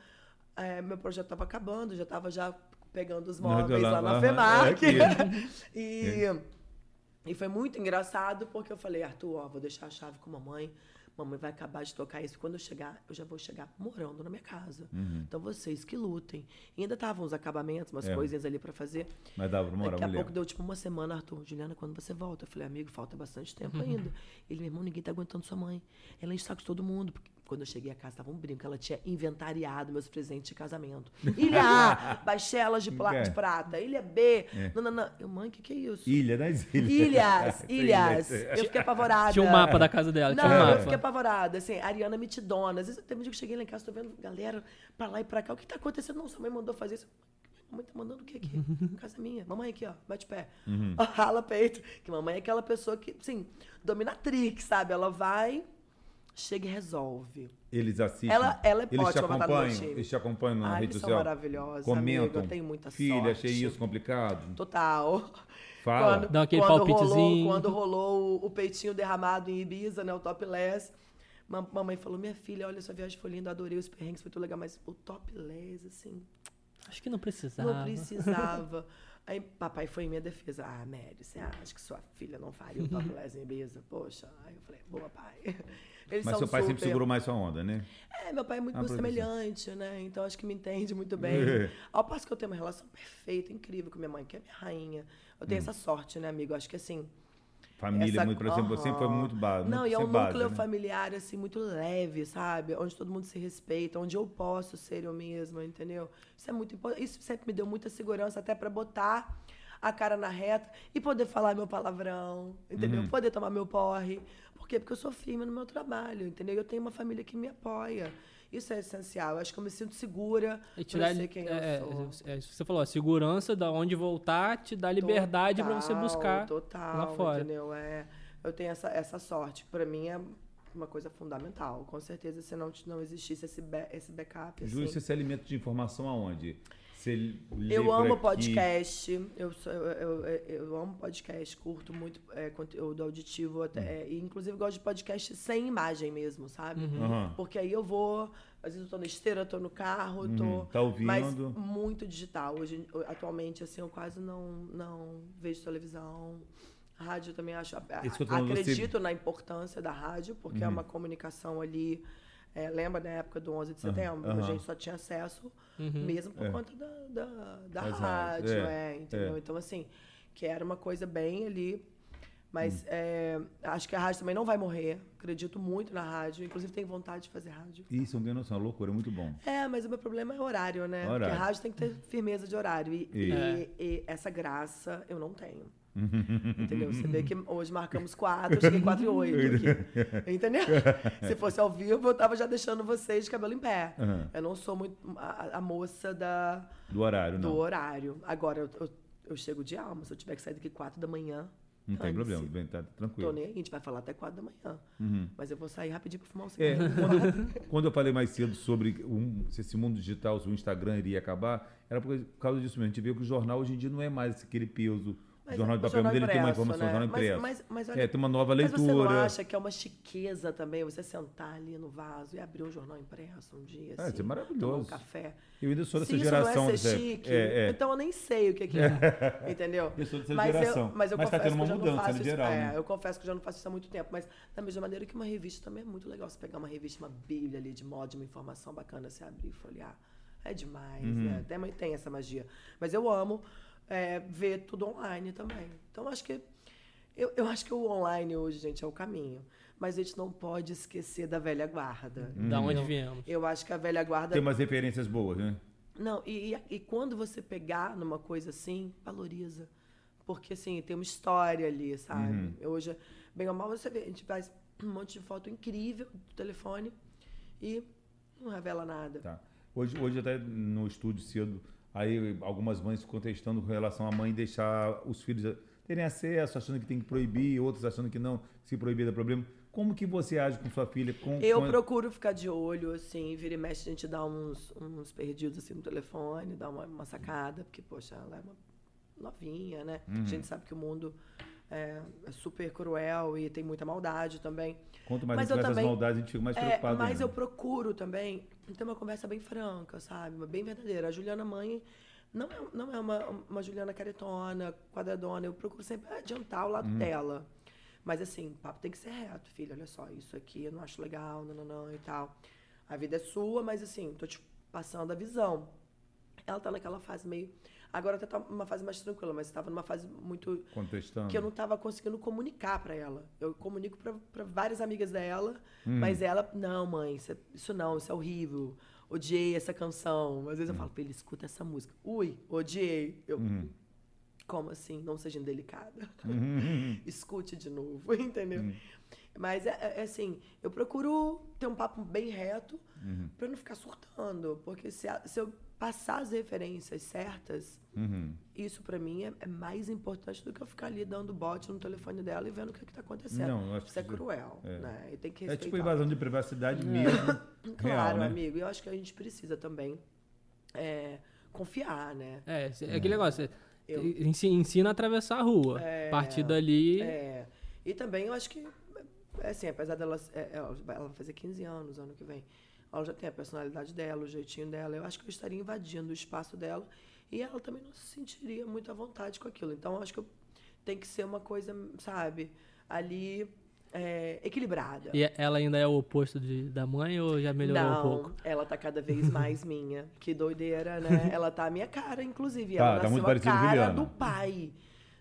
É, meu projeto tava acabando, já tava já pegando os móveis lá- lá, na FEMAC. é e, e foi muito engraçado, porque eu falei, Arthur, ó, vou deixar a chave com a mamãe. Mamãe vai acabar de tocar isso. Quando eu chegar, eu já vou chegar morando na minha casa. Então vocês que lutem. E ainda estavam uns acabamentos, umas Uhum. É. coisinhas ali pra fazer. Mas dava pra morar, Daqui a pouco deu tipo uma semana, Arthur, Juliana, quando você volta? Eu falei, amigo, falta bastante tempo Uhum. ainda. Ele, meu irmão, ninguém tá aguentando sua mãe. Ela enche saco de todo mundo. Porque quando eu cheguei a casa, tava um brinco. Ela tinha inventariado meus presentes de casamento. Ilha A, baixelas de, pla- É. de prata. Ilha B. Não, não, não. Eu, mãe, o que, que é isso? Ilha das ilhas. Ilhas, ilhas. Eu fiquei apavorada. Tinha um mapa da casa dela, tinha Não, um eu fiquei apavorada, assim, Ariana mitidona. Às vezes teve um dia que eu cheguei lá em casa, tô vendo galera pra lá e pra cá. O que tá acontecendo? Não, sua mãe mandou fazer isso. Mamãe tá mandando o quê aqui? Casa é minha. Mamãe aqui, ó, bate pé. Uhum. Rala peito. Que mamãe é aquela pessoa que, assim, dominatrix, sabe? Ela vai, chega e resolve. Eles assistem. Ela- ela é eles te ótima no meu acompanham, time. eles te acompanham na Ai, rede eles são social. maravilhosos, Comentam. amigo, eu tenho muita Filha, sorte. achei isso complicado. Total. Fala. Quando, Dá aquele quando palpitezinho. Rolou, quando rolou o, o peitinho derramado em Ibiza, né? O topless. Ma- Mamãe falou, minha filha, olha, sua viagem foi linda, adorei os perrengues, foi tudo legal, mas o topless, assim, Acho que não precisava. não precisava. Aí papai foi em minha defesa. Ah, Mary, você acha que sua filha não faria o topless em Ibiza? Poxa. Aí eu falei, boa, pai. Eles Mas seu pai sempre super- segurou mais sua onda, né? é, meu pai é muito Ah, semelhante, né? Então acho que me entende muito bem. É. Ao passo que eu tenho uma relação perfeita, incrível com minha mãe, que é minha rainha. Eu Hum. tenho essa sorte, né, amigo? Acho que assim. Família, essa- muito, por exemplo, sempre foi muito base. Não, muito e é um ser base, núcleo né? familiar, assim, muito leve, sabe? Onde todo mundo se respeita, onde eu posso ser eu mesma, entendeu? Isso é muito importante. Isso sempre me deu muita segurança, até pra botar a cara na reta e poder falar meu palavrão, entendeu? Uhum. Poder tomar meu porre. Por quê? Porque eu sou firme no meu trabalho, entendeu? Eu tenho uma família que me apoia. Isso é essencial. Eu acho que eu me sinto segura E por dá, ser quem é, eu sou. é, isso que você falou, a segurança da onde voltar te dá liberdade pra você buscar total, lá fora. entendeu? É, eu tenho essa, essa sorte. Pra mim é uma coisa fundamental. Com certeza, se não, não existisse esse, ba- esse backup, Júlio, assim, você se alimenta de informação aonde? Você Eu amo aqui. podcast, eu, sou- eu, eu, eu- amo podcast, curto muito é, conteúdo auditivo, até, Hum. é, e inclusive gosto de podcast sem imagem mesmo, sabe? Aham. Porque aí eu vou, às vezes eu tô na esteira, tô no carro, tô. Uhum, tá ouvindo. Mas muito digital. Hoje, atualmente, assim, eu quase não, não vejo televisão. Rádio também acho. Isso tô acredito na importância da rádio, porque Uhum. é uma comunicação ali. É, lembra da época do 11 de setembro? aham. A gente só tinha acesso mesmo por É. conta da, da, da rádio, é, é, entendeu? é. Então, assim, que era uma coisa bem ali. Mas Hum. é, acho que a rádio também não vai morrer. Acredito muito na rádio. Inclusive, tenho vontade de fazer rádio. Isso, não tem noção, loucura, é muito bom. É, mas o meu problema é horário, né? Horário. Porque a rádio tem que ter firmeza de horário. E, E- e essa graça eu não tenho. Entendeu? Você vê que hoje marcamos quatro, eu cheguei quatro e oito aqui. Entendeu? Se fosse ao vivo, eu tava já deixando vocês de cabelo em pé. Aham. Eu não sou muito a, a moça da, Do horário, do não. horário. Agora, eu, eu, eu chego de alma. Se eu tiver que sair daqui quatro da manhã, Não tem problema, bem, tá tô tranquilo. nem aí. A gente vai falar até quatro da manhã. Mas eu vou sair rapidinho pra fumar um É, cigarro. quando, eu, quando eu falei mais cedo sobre um- se esse mundo digital, se o Instagram iria acabar, era por por causa disso mesmo. A gente vê que o jornal hoje em dia não é mais aquele peso. O Mas jornal de papel, mas ele tem uma impresso, informação, né? jornal Mas- impresso. Mas, mas olha, é, tem uma nova Mas você não leitura. acha que é uma chiqueza também você sentar ali no vaso e abrir um jornal impresso um dia, É, assim, isso é maravilhoso. tomar um café? Eu ainda sou dessa isso geração. não é ser chique, é, é. então eu nem sei o que, que é, entendeu? Eu sou dessa mas geração. Eu, mas eu Mas tá confesso tendo uma que mudança, no isso, geral, é, né? Eu confesso que já não faço isso há muito tempo, mas da mesma maneira que uma revista também é muito legal. Você pegar uma revista, uma bíblia ali de moda, de uma informação bacana, você abrir e folhear. É demais, Uhum. né? Até tem essa magia. Mas eu amo é, ver tudo online também. Então acho que eu, eu acho que o online hoje, gente, é o caminho. Mas a gente não pode esquecer da velha guarda. Da onde viemos. Eu acho que a velha guarda. Tem umas referências boas, né? Não, e, e, e quando você pegar numa coisa assim, valoriza. Porque, assim, tem uma história ali, sabe? Uhum. Hoje, bem ou mal, você vê, a gente faz um monte de foto incrível do telefone e não revela nada. Tá. Hoje, hoje até no estúdio cedo, aí algumas mães contestando com relação à mãe deixar os filhos terem acesso, achando que tem que proibir, outros achando que não, se proibir dá problema. Como que você age com sua filha? Com, Eu com... procuro ficar de olho, assim, vira e mexe, a gente dá uns, uns perdidos assim no telefone, dá uma, uma sacada, porque, poxa, ela é uma novinha, né? Uhum. A gente sabe que o mundo é super cruel e tem muita maldade também. Quanto mais Mas a gente também- maldades, a gente fica mais É, preocupado. mas ainda. eu procuro também ter uma conversa bem franca, sabe? Bem verdadeira. A Juliana mãe não é, não é uma, uma Juliana caretona, quadradona. Eu procuro sempre adiantar o lado Uhum. dela. Mas assim, o papo tem que ser reto, filho. Olha só, isso aqui eu não acho legal, não, não, não, e tal. A vida é sua, mas assim, tô te passando a visão. Ela tá naquela fase meio. Agora até tá uma fase mais tranquila, mas estava numa fase muito Contestando. que eu não estava conseguindo comunicar para ela. Eu comunico para várias amigas dela, Hum. mas ela, não, mãe, isso, é- isso não, isso é horrível. Odiei essa canção. Às Hum. vezes eu falo para ele, escuta essa música. Ui, odiei. Eu, Uhum. como assim? Não seja indelicada. Uhum. Escute de novo, entendeu? Mas é, é- é assim, eu procuro ter um papo bem reto Uhum. para não ficar surtando, porque se, a- se eu passar as referências certas, Uhum. isso pra mim é, é mais importante do que eu ficar ali dando bote no telefone dela e vendo o que, que tá acontecendo. Não, isso é cruel, é. né? E tem que É tipo invasão de privacidade mesmo. Claro, real, né? amigo. E eu acho que a gente precisa também é, confiar, né? É, é aquele negócio. Eu- ensi- Ensina a atravessar a rua. A partir dali. É. E também eu acho que, é assim, apesar dela. é, é, ela vai fazer 15 anos ano que vem. Ela já tem a personalidade dela, o jeitinho dela. Eu acho que eu estaria invadindo o espaço dela e ela também não se sentiria muito à vontade com aquilo. Então, eu acho que eu, tem que ser uma coisa, sabe, ali é, equilibrada. E ela ainda é o oposto de, da mãe ou já melhorou não, um pouco? ela tá cada vez mais minha. Que doideira, né? Ela tá a minha cara, inclusive. Tá, ela tá nasceu muito a parecida com cara do pai.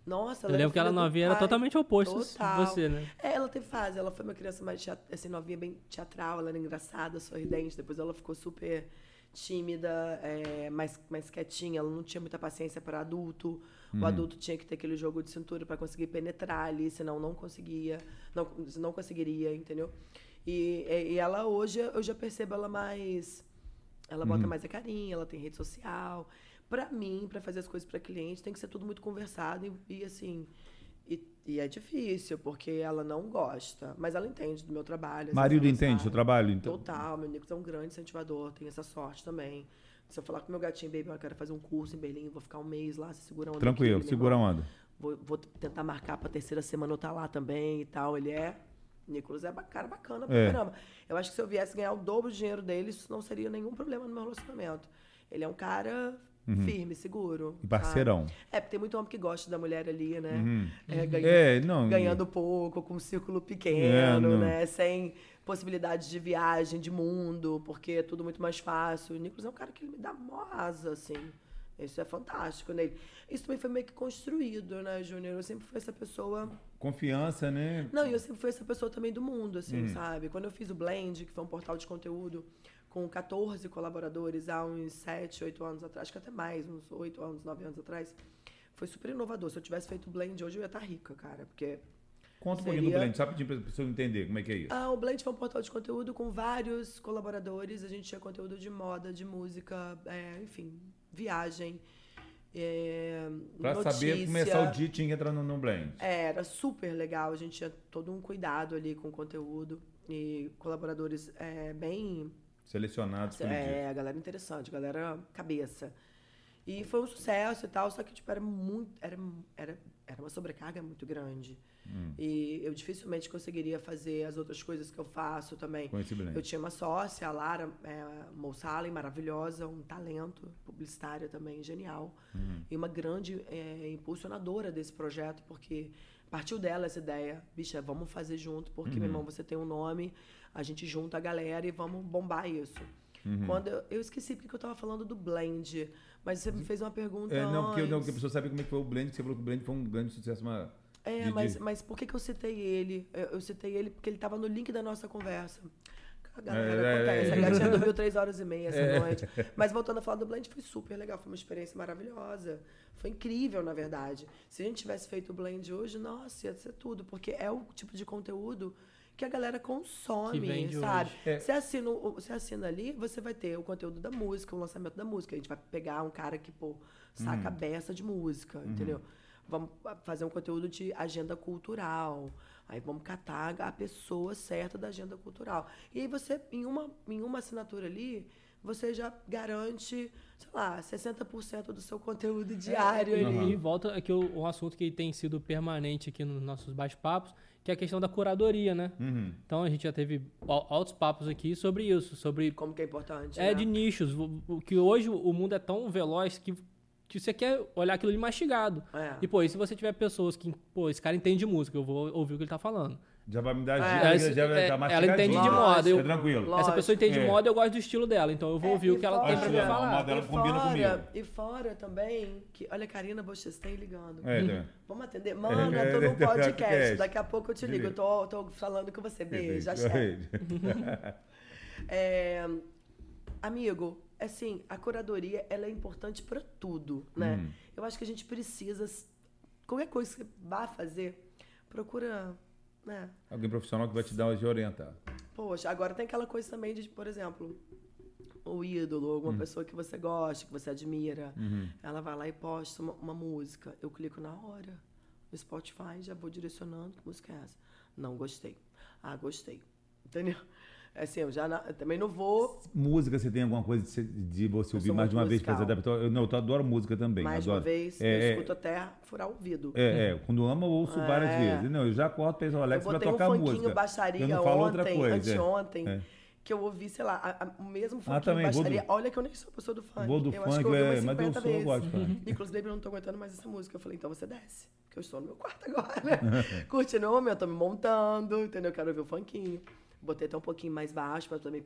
Nossa, Eu ela é lembro que ela novinha era totalmente oposto de Total. você, né? É, ela teve fase. Ela foi uma criança mais assim, novinha, bem teatral. Ela era engraçada, sorridente. Depois ela ficou super tímida, é, mais, mais quietinha. Ela não tinha muita paciência para adulto. O adulto tinha que ter aquele jogo de cintura para conseguir penetrar ali, senão não conseguia. Não, não conseguiria, entendeu? E, e ela hoje, eu já percebo ela mais... Ela bota mais a carinha, ela tem rede social. Para mim, para fazer as coisas para cliente, tem que ser tudo muito conversado e, e assim... E, e é difícil, porque ela não gosta. Mas ela entende do meu trabalho. Marido entende sabe. o trabalho? Então... Total, meu Nicolas é um grande incentivador, tem essa sorte também. Se eu falar com meu gatinho, baby, eu quero fazer um curso em Berlim, vou ficar um mês lá, você segura onda. Tranquilo, aqui, segura irmão. onda. Vou, vou tentar marcar pra terceira semana eu estar lá também e tal. Ele é. Nicolas é ba- cara bacana pra É. caramba. Eu acho que se eu viesse ganhar o dobro do dinheiro dele, isso não seria nenhum problema no meu relacionamento. Ele é um cara firme, seguro. Uhum. E parceirão. sabe? É, porque tem muito homem que gosta da mulher ali, né? Uhum. É, ganha- É, não. ganhando pouco, com um círculo É, pequeno, não. né? Sem possibilidade de viagem, de mundo, porque é tudo muito mais fácil. O Nicolas é um cara que me dá mó asa, assim. Isso é fantástico nele. Isso também foi meio que construído, né, Júnior? Eu sempre fui essa pessoa. Confiança, né? Não, e eu sempre fui essa pessoa também do mundo, assim, Uhum. sabe? Quando eu fiz o Blend, que foi um portal de conteúdo com 14 colaboradores há uns 7, 8 anos atrás, acho que até mais, uns 8 anos, 9 anos atrás, foi super inovador. Se eu tivesse feito o Blend hoje, eu ia estar rica, cara, porque Conta um pouquinho do Seria- blend, só para as pessoas entenderem como é que é isso. Ah, o Blend foi um portal de conteúdo com vários colaboradores. A gente tinha conteúdo de moda, de música, é, enfim, viagem, é, notícia. saber começar o dia tinha que entrar no, no blend. É, era super legal. A gente tinha todo um cuidado ali com o conteúdo e colaboradores é, bem Selecionados dia. é, a galera interessante, a galera cabeça. E foi um sucesso e tal, só que tipo, era muito. Era, era, era uma sobrecarga muito grande. Hum. E eu dificilmente conseguiria fazer as outras coisas que eu faço também. Eu tinha uma sócia, a Lara é, maravilhosa, um talento, publicitária também, genial. Uhum. E uma grande é, impulsionadora desse projeto, porque partiu dela essa ideia. Bicha, vamos fazer junto, porque, Uhum. meu irmão, você tem um nome, a gente junta a galera e vamos bombar isso. Uhum. Quando eu, eu esqueci porque eu estava falando do blend, mas você me fez uma pergunta É, não, porque, não, porque a pessoa sabe como é que foi o blend, que você falou que o blend foi um grande sucesso, uma... É, de- mas, de- mas por que, que eu citei ele? Eu, eu citei ele porque ele estava no link da nossa conversa. A galera É, é, acontece. é. A gatinha dormiu três horas e meia essa noite. Mas voltando a falar do Blend, foi super legal. Foi uma experiência maravilhosa. Foi incrível, na verdade. Se a gente tivesse feito o Blend hoje, nossa, ia ser tudo. Porque é o tipo de conteúdo que a galera consome, sabe? É. Você, assina, você assina ali, você vai ter o conteúdo da música, o lançamento da música. A gente vai pegar um cara que, pô, saca a beça de música, entendeu? Vamos fazer um conteúdo de agenda cultural. Aí vamos catar a pessoa certa da agenda cultural. E aí você, em uma, em uma assinatura ali, você já garante, sei lá, 60% do seu conteúdo diário E, ali. e volta aqui o- um assunto que tem sido permanente aqui nos nossos bate-papos, que é a questão da curadoria, né? Uhum. Então a gente já teve al- altos papos aqui sobre isso, sobre Como que é importante. é né? de nichos, o- que hoje o mundo é tão veloz que, que você quer olhar aquilo ali mastigado. É. E pô, e se você tiver pessoas que, pô, esse cara entende música, eu vou ouvir o que ele tá falando. Já vai me dar É, esse- já vai é, estar ela entende de moda, eu- É tranquilo. lógico. Essa pessoa entende É. de moda, eu gosto do estilo dela, então eu vou É, ouvir o que ela fora- tem pra me a falar. moda- dela e combina fora, comigo. E fora também, que, olha, a Karina Bochestein ligando. É, tá. Vamos atender? É, tô é, num podcast. podcast. Daqui a pouco eu te ligo. Eu tô, tô falando com você. Beijo, axé. É, amigo, assim, a curadoria ela é importante para tudo, né? Hum. Eu acho que a gente precisa qualquer coisa que você vá fazer, procura, né? Alguém profissional que vai te dar de orientar. Poxa, agora tem aquela coisa também de, por exemplo, o ídolo, alguma pessoa que você gosta, que você admira, ela vai lá e posta uma, uma música. Eu clico na hora no Spotify, já vou direcionando que música é essa. Não gostei. Ah, gostei. Entendeu? Assim, eu já na- eu também não vou Música, você tem alguma coisa de, de você Eu ouvir mais de uma vez para se musical. adaptar? Eu, não, eu adoro música também. mais adoro. uma vez, É, eu é, escuto até furar o ouvido. É, é, quando amo, eu ouço várias É. vezes. Não, eu já acordo para o Eu Alex para um tocar funkinho música. baixaria eu não falo ontem, outra coisa. é. anteontem, É. que eu ouvi, sei lá, o mesmo funkinho também, vou do- baixaria. Olha que eu nem sou pessoa do funk. Vou do eu acho funk, que eu é, mas eu 50 sou, eu vezes. gosto de funk. Nicolas Baby, eu não tô aguentando mais essa música. Eu falei, então você desce, porque eu estou no meu quarto agora? Curtindo o momento, tô me montando, entendeu? Quero ouvir o funkinho. Botei até um pouquinho mais baixo pra também,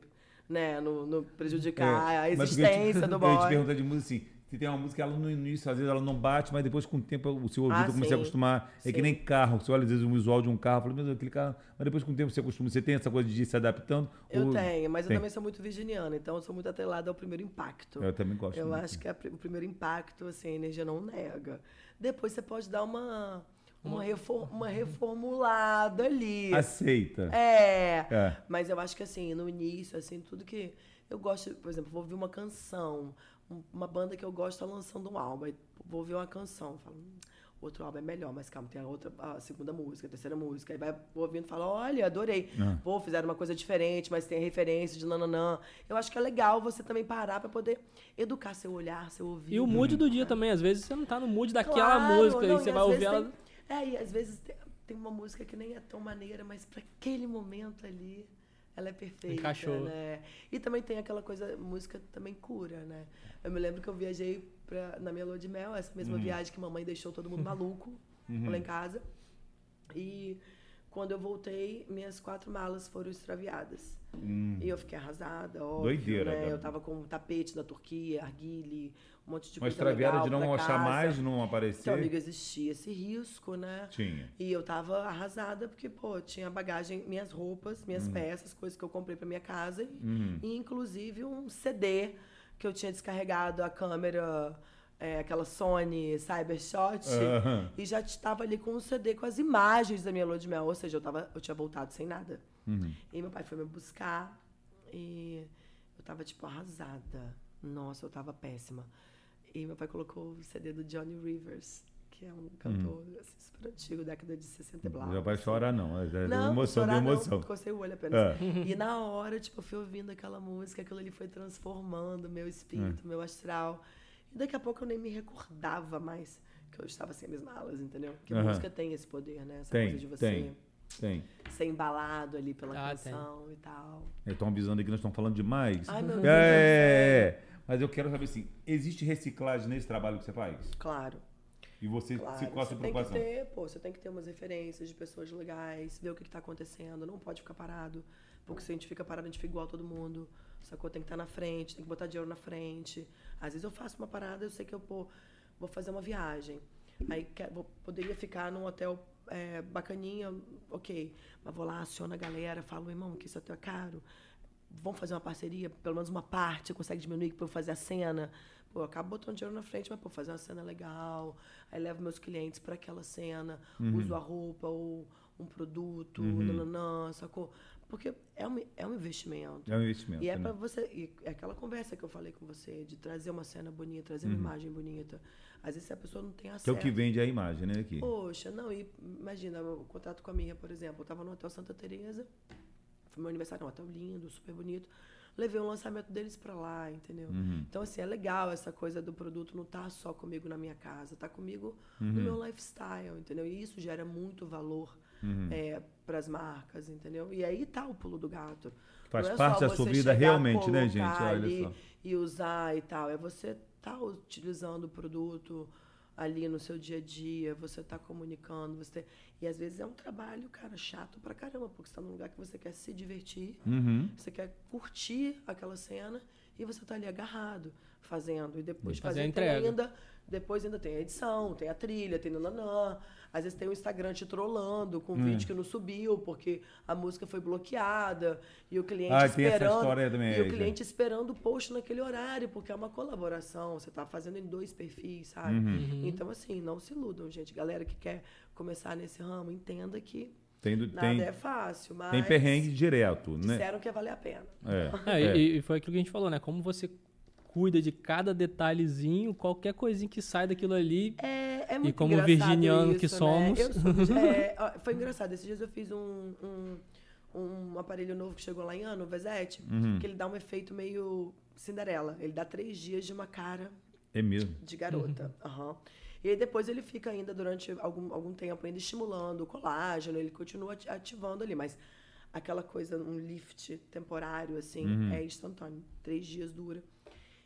né, não, não prejudicar É, a eu te- existência do Eu ia te boy. perguntar de música assim. Se tem uma música, ela no início, às vezes ela não bate, mas depois com o tempo o seu ouvido Ah, começa a sim. acostumar. É que Sim. nem carro, você olha às vezes o visual de um carro, fala, meu Deus, aquele carro. Mas depois com o tempo você acostuma. Você tem essa coisa de ir se adaptando? Eu ou- tenho, mas Tem. eu também sou muito virginiana, então eu sou muito atrelada ao primeiro impacto. Eu também gosto. Eu muito. acho que a pri- o primeiro impacto, assim, a energia não nega. Depois você pode dar uma, uma, refor- uma reformulada ali. Aceita. É. É. Mas eu acho que, assim, no início, assim, tudo que... Eu gosto, por exemplo, vou ouvir uma canção, um- uma banda que eu gosto tá lançando um álbum, aí vou ouvir uma canção, falo, "Hum, outro álbum é melhor, mas calma, tem a outra, a segunda música, a terceira música. Aí vai ouvindo e fala, olha, adorei. Ah. Pô, fizeram uma coisa diferente, mas tem referência de nananã. Eu acho que é legal você também parar pra poder educar seu olhar, seu ouvido. E o mood do dia também, às vezes você não tá no mood daquela Claro, música não, e você e vai ouvir ela. tem- é, e às vezes tem, uma música que nem é tão maneira, mas pra aquele momento ali, ela é perfeita, Encaixou. né? E também tem aquela coisa, música também cura, né? Eu me lembro que eu viajei pra, na minha lua de mel, essa mesma viagem que mamãe deixou todo mundo maluco lá em casa. E quando eu voltei, minhas quatro malas foram extraviadas. E eu fiquei arrasada, óbvio, Doideira, né? Eu tava com tapete da Turquia, arguile, um monte de Mas coisa extraviada legal de não achar casa. mais, não aparecer. Então, amigo, existia esse risco, né? Tinha. E eu tava arrasada porque, pô, tinha bagagem, minhas roupas, minhas peças, coisas que eu comprei pra minha casa. E, e, inclusive um CD que eu tinha descarregado a câmera, é, aquela Sony Cybershot. Aham. E já estava ali com um CD com as imagens da minha lua de mel. Ou seja, eu, tava, eu tinha voltado sem nada. E meu pai foi me buscar e eu tava, tipo, arrasada. Nossa, eu tava péssima. E meu pai colocou o CD do Johnny Rivers, que é um cantor assim, super antigo, década de 60 e blá. Já vai chorar, não. É é Não, emoção, de chorar não, emoção. cocei o olho apenas. É. E na hora, tipo, eu fui ouvindo aquela música, aquilo ali foi transformando meu espírito, É. meu astral. E daqui a pouco eu nem me recordava mais que eu estava sem as malas, entendeu? Porque a Aham. música tem esse poder, né? Essa Tem, coisa de você tem, tem. ser embalado ali pela Ah, canção e tal. Estão avisando aí que nós estamos falando demais. Ai, meu Deus, É, mas eu quero saber assim, existe reciclagem nesse trabalho que você faz? Claro. E você Claro, se qual a você sua tem que preocupação? ter, pô, você tem que ter umas referências de pessoas legais, ver o que, está acontecendo, não pode ficar parado, porque se a gente fica parado, a gente fica igual a todo mundo, sacou? Tem que estar na frente, tem que botar dinheiro na frente. Às vezes eu faço uma parada, eu sei que eu pô, vou fazer uma viagem, aí quer- vou- poderia ficar num hotel é, bacaninha, ok, mas vou lá, aciono a galera, falo, irmão, que esse hotel é caro, vamos fazer uma parceria, pelo menos uma parte, consegue diminuir para eu fazer a cena. Pô, eu acabo botando dinheiro na frente, mas, pô, fazer uma cena legal. Aí levo meus clientes para aquela cena, uso a roupa ou um produto, nananã, sacou? Porque é um, é um investimento. É um investimento. E é né? para você. E é aquela conversa que eu falei com você, de trazer uma cena bonita, trazer uma imagem bonita. Às vezes a pessoa não tem acesso. Que é o que vende a imagem, né? Aqui. Poxa, não, e imagina, o contrato com a minha, por exemplo, eu tava no Hotel Santa Teresa, foi meu aniversário, um hotel lindo, super bonito. Levei o lançamento deles pra lá, entendeu? Então, assim, é legal essa coisa do produto não tá só comigo na minha casa, tá comigo no meu lifestyle, entendeu? E isso gera muito valor é, para as marcas, entendeu? E aí tá o pulo do gato. Faz Não é parte só da sua você vida realmente, né, gente? Olha ali só. E usar e tal. É você tá utilizando o produto ali no seu dia a dia, você tá comunicando, você e às vezes é um trabalho, cara, chato pra caramba, porque você tá num lugar que você quer se divertir, Uhum. você quer curtir aquela cena e você tá ali agarrado fazendo e depois Fazer a fazer entrega. ainda depois ainda tem a edição, tem a trilha, tem nananã. Às vezes tem o Instagram te trollando com um vídeo que não subiu porque a música foi bloqueada e o cliente Ah, tem essa esperando história também, e é, o cliente esperando o post naquele horário porque é uma colaboração, você tá fazendo em dois perfis, sabe? Uhum. Então assim, não se iludam, gente. Galera que quer começar nesse ramo, entenda que Tem, nada tem, é fácil, mas tem perrengue direto, né? disseram que ia valer a pena. É. É, é. E, e foi aquilo que a gente falou, né? Como você cuida de cada detalhezinho, qualquer coisinha que sai daquilo ali. É, é muito como engraçado virginiano isso, que né? somos. Eu sou- é, foi engraçado. Esses dias eu fiz um, um, um aparelho novo que chegou lá em ano, o Vezete, Uhum. que ele dá um efeito meio Cinderela. Ele dá três dias de uma cara É mesmo. de garota. Aham. E aí depois ele fica ainda durante algum, algum tempo ainda estimulando o colágeno, ele continua ati- ativando ali, mas aquela coisa, um lift temporário, assim, é instantâneo. Três dias dura.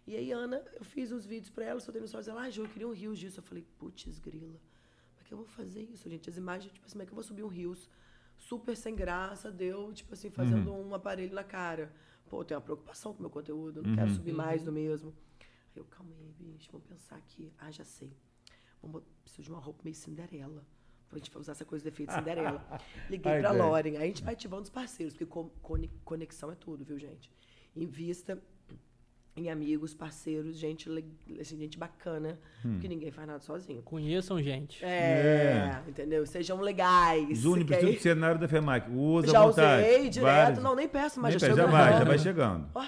E aí, Ana, eu fiz os vídeos pra ela, soltei no stories, ela, ah, Ju, eu queria um rios disso. Eu falei, putz, grila, como é que eu vou fazer isso, gente? As imagens, tipo assim, como é que eu vou subir um rios super sem graça, deu, tipo assim, fazendo um aparelho na cara. Pô, eu tenho uma preocupação com o meu conteúdo, eu não quero subir mais do mesmo. Aí eu, calma aí, bicho, vamos pensar aqui. Ah, já sei. Vamos, preciso de uma roupa meio Cinderela. Pra gente usar essa coisa do efeito Cinderela. Liguei Ai, pra. Aí a gente vai ativando os parceiros, porque co- cone- conexão é tudo, viu, gente? Invista em amigos, parceiros, gente, assim, gente bacana, Hum. porque ninguém faz nada sozinho. Conheçam gente. É, entendeu? Sejam legais. Aí- precisa do cenário da FEMAC. Usa Já vontade. usei direto. Vários. Não, nem peço, mas Nem já peço, chegou. já vai, já vai chegando. Ó,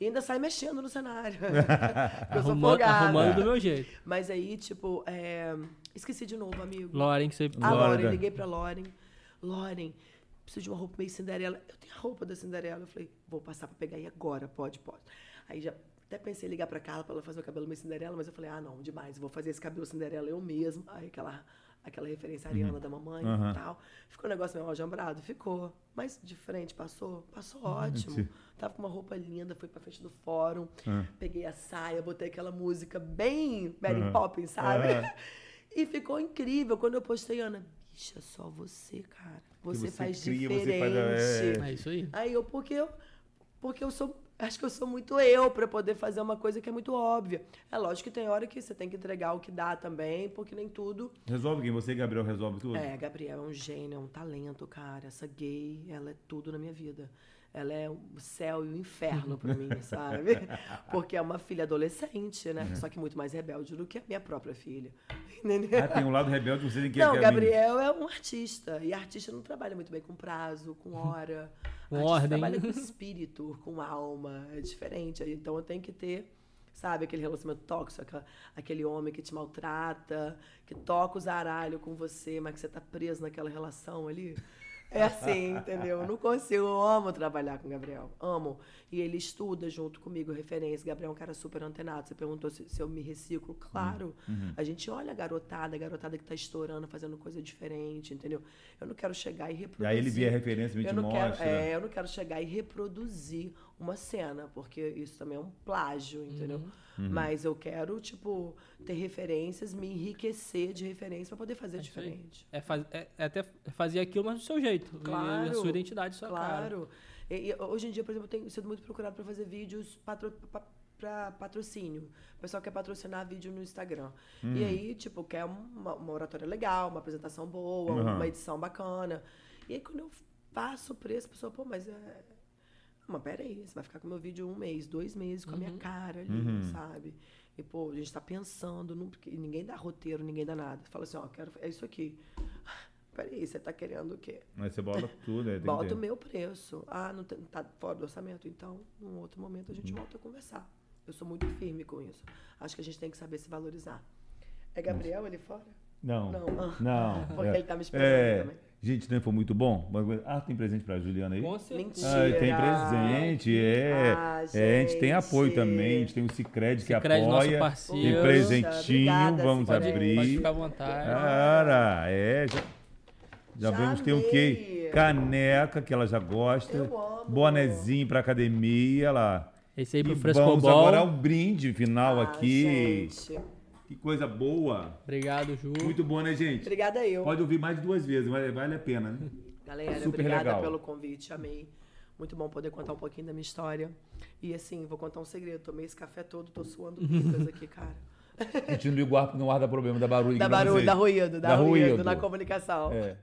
E ainda sai mexendo no cenário. Porque eu sou Arrumando, arrumando do meu jeito. Mas aí, tipo, é, esqueci de novo, amigo. Lauren, que você. A Lauren. Lauren, liguei pra Lauren. Lauren, preciso de uma roupa meio Cinderela. Eu tenho a roupa da Cinderela. Eu falei, vou passar pra pegar aí agora, pode, pode. Aí já até pensei em ligar pra Carla pra ela fazer o cabelo meio Cinderela, mas eu falei, ah, não, demais, vou fazer esse cabelo Cinderela eu mesmo. Aí aquela, aquela referência ariana da mamãe Aham. e tal. Ficou um negócio meio aljambrado? Ficou. Mas de frente, passou? Passou Uhum. ótimo. Tava com uma roupa linda, fui pra frente do fórum, Ah. peguei a saia, botei aquela música bem Mary Aham. Poppins, sabe? Aham. E ficou incrível. Quando eu postei, Ana, bicha, só você, cara. Você, você faz cria, você diferente. faz a- É isso aí. Aí eu, porque eu, porque eu sou, acho que eu sou muito eu pra poder fazer uma coisa que é muito óbvia. É lógico que tem hora que você tem que entregar o que dá também, porque nem tudo. Resolve quem? Você e Gabriel resolve tudo? É, Gabriel é um gênio, é um talento, cara. Essa gay, ela é tudo na minha vida. Ela é o céu e o inferno pra mim, sabe? Porque é uma filha adolescente, né? Só que muito mais rebelde do que a minha própria filha. Entendeu? Ah, tem um lado rebelde, você tem que Não, que é Gabriel é um artista. E artista não trabalha muito bem com prazo, com hora. Com ordem. trabalha com espírito, com alma. É diferente. Então eu tenho que ter, sabe, aquele relacionamento tóxico, aquela- aquele homem que te maltrata, que toca o zaralho com você, mas que você tá preso naquela relação ali. É assim, entendeu? Eu não consigo, eu amo trabalhar com o Gabriel, amo. E ele estuda junto comigo, referência. Gabriel é um cara super antenado. Você perguntou se, se eu me reciclo. Claro. A gente olha a garotada, a garotada que tá estourando, fazendo coisa diferente, entendeu? Eu não quero chegar e E reproduzir. aí ele vê a referência e te eu não mostra. Quero, é, eu não quero chegar e reproduzir uma cena, porque isso também é um plágio, entendeu? Uhum. Mas eu quero, tipo, ter referências, me enriquecer de referência para poder fazer É diferente. É, faz- é- é até fazer aquilo, mas do seu jeito. E Claro. a sua identidade, sua cara. Claro. E, e hoje em dia, por exemplo, eu tenho sido muito procurado para fazer vídeos patro, para patrocínio. O pessoal quer patrocinar vídeo no Instagram. Hum. E aí, tipo, quer uma, uma oratória legal, uma apresentação boa, Uhum. uma edição bacana. E aí, quando eu faço o preço, a pessoa, pô, mas é. Mas peraí, você vai ficar com meu vídeo um mês, dois meses com a minha cara ali, Uhum. sabe? E, pô, a gente tá pensando, porque ninguém dá roteiro, ninguém dá nada. Fala assim, ó, quero, é isso aqui. Peraí, você tá querendo o quê? Aí você bota tudo, é, tem que Bota o meu preço. Ah, não tem- tá fora do orçamento? Então, num outro momento a gente volta a conversar. Eu sou muito firme com isso. Acho que a gente tem que saber se valorizar. É Gabriel ali fora? Não. Não. Ah. Não. Porque é. ele tá me esperando É. também. Gente, não foi muito bom? Ah, tem presente pra Juliana aí? Com certeza. Ah, tem presente, é. Ah, é. A gente tem apoio gente. também, a gente tem o Cicred que Cicred, nosso apoia. parceiro. Tem presentinho, obrigada, vamos Cicred. abrir. Pode ficar à vontade. Cara, é. Já, já Já vemos tem o quê? amei. Caneca, que ela já gosta. Eu amo. Bonezinho pra academia lá. Esse aí pro E vamos Frescobol. agora ao brinde final Ah, aqui. Gente. Que coisa boa. Obrigado, Ju. Muito bom, né, gente? Obrigada eu. Pode ouvir mais de duas vezes, vale, vale a pena, né? Galera, Super obrigada legal. pelo convite, amei. Muito bom poder contar um pouquinho da minha história. E assim, vou contar um segredo. Tomei esse café todo, tô suando picas aqui, cara. A gente não liga o ar, não ar dá problema, dá barulho. Pra barulho, da ruído, da, Dá ruído, ruído. na comunicação. É.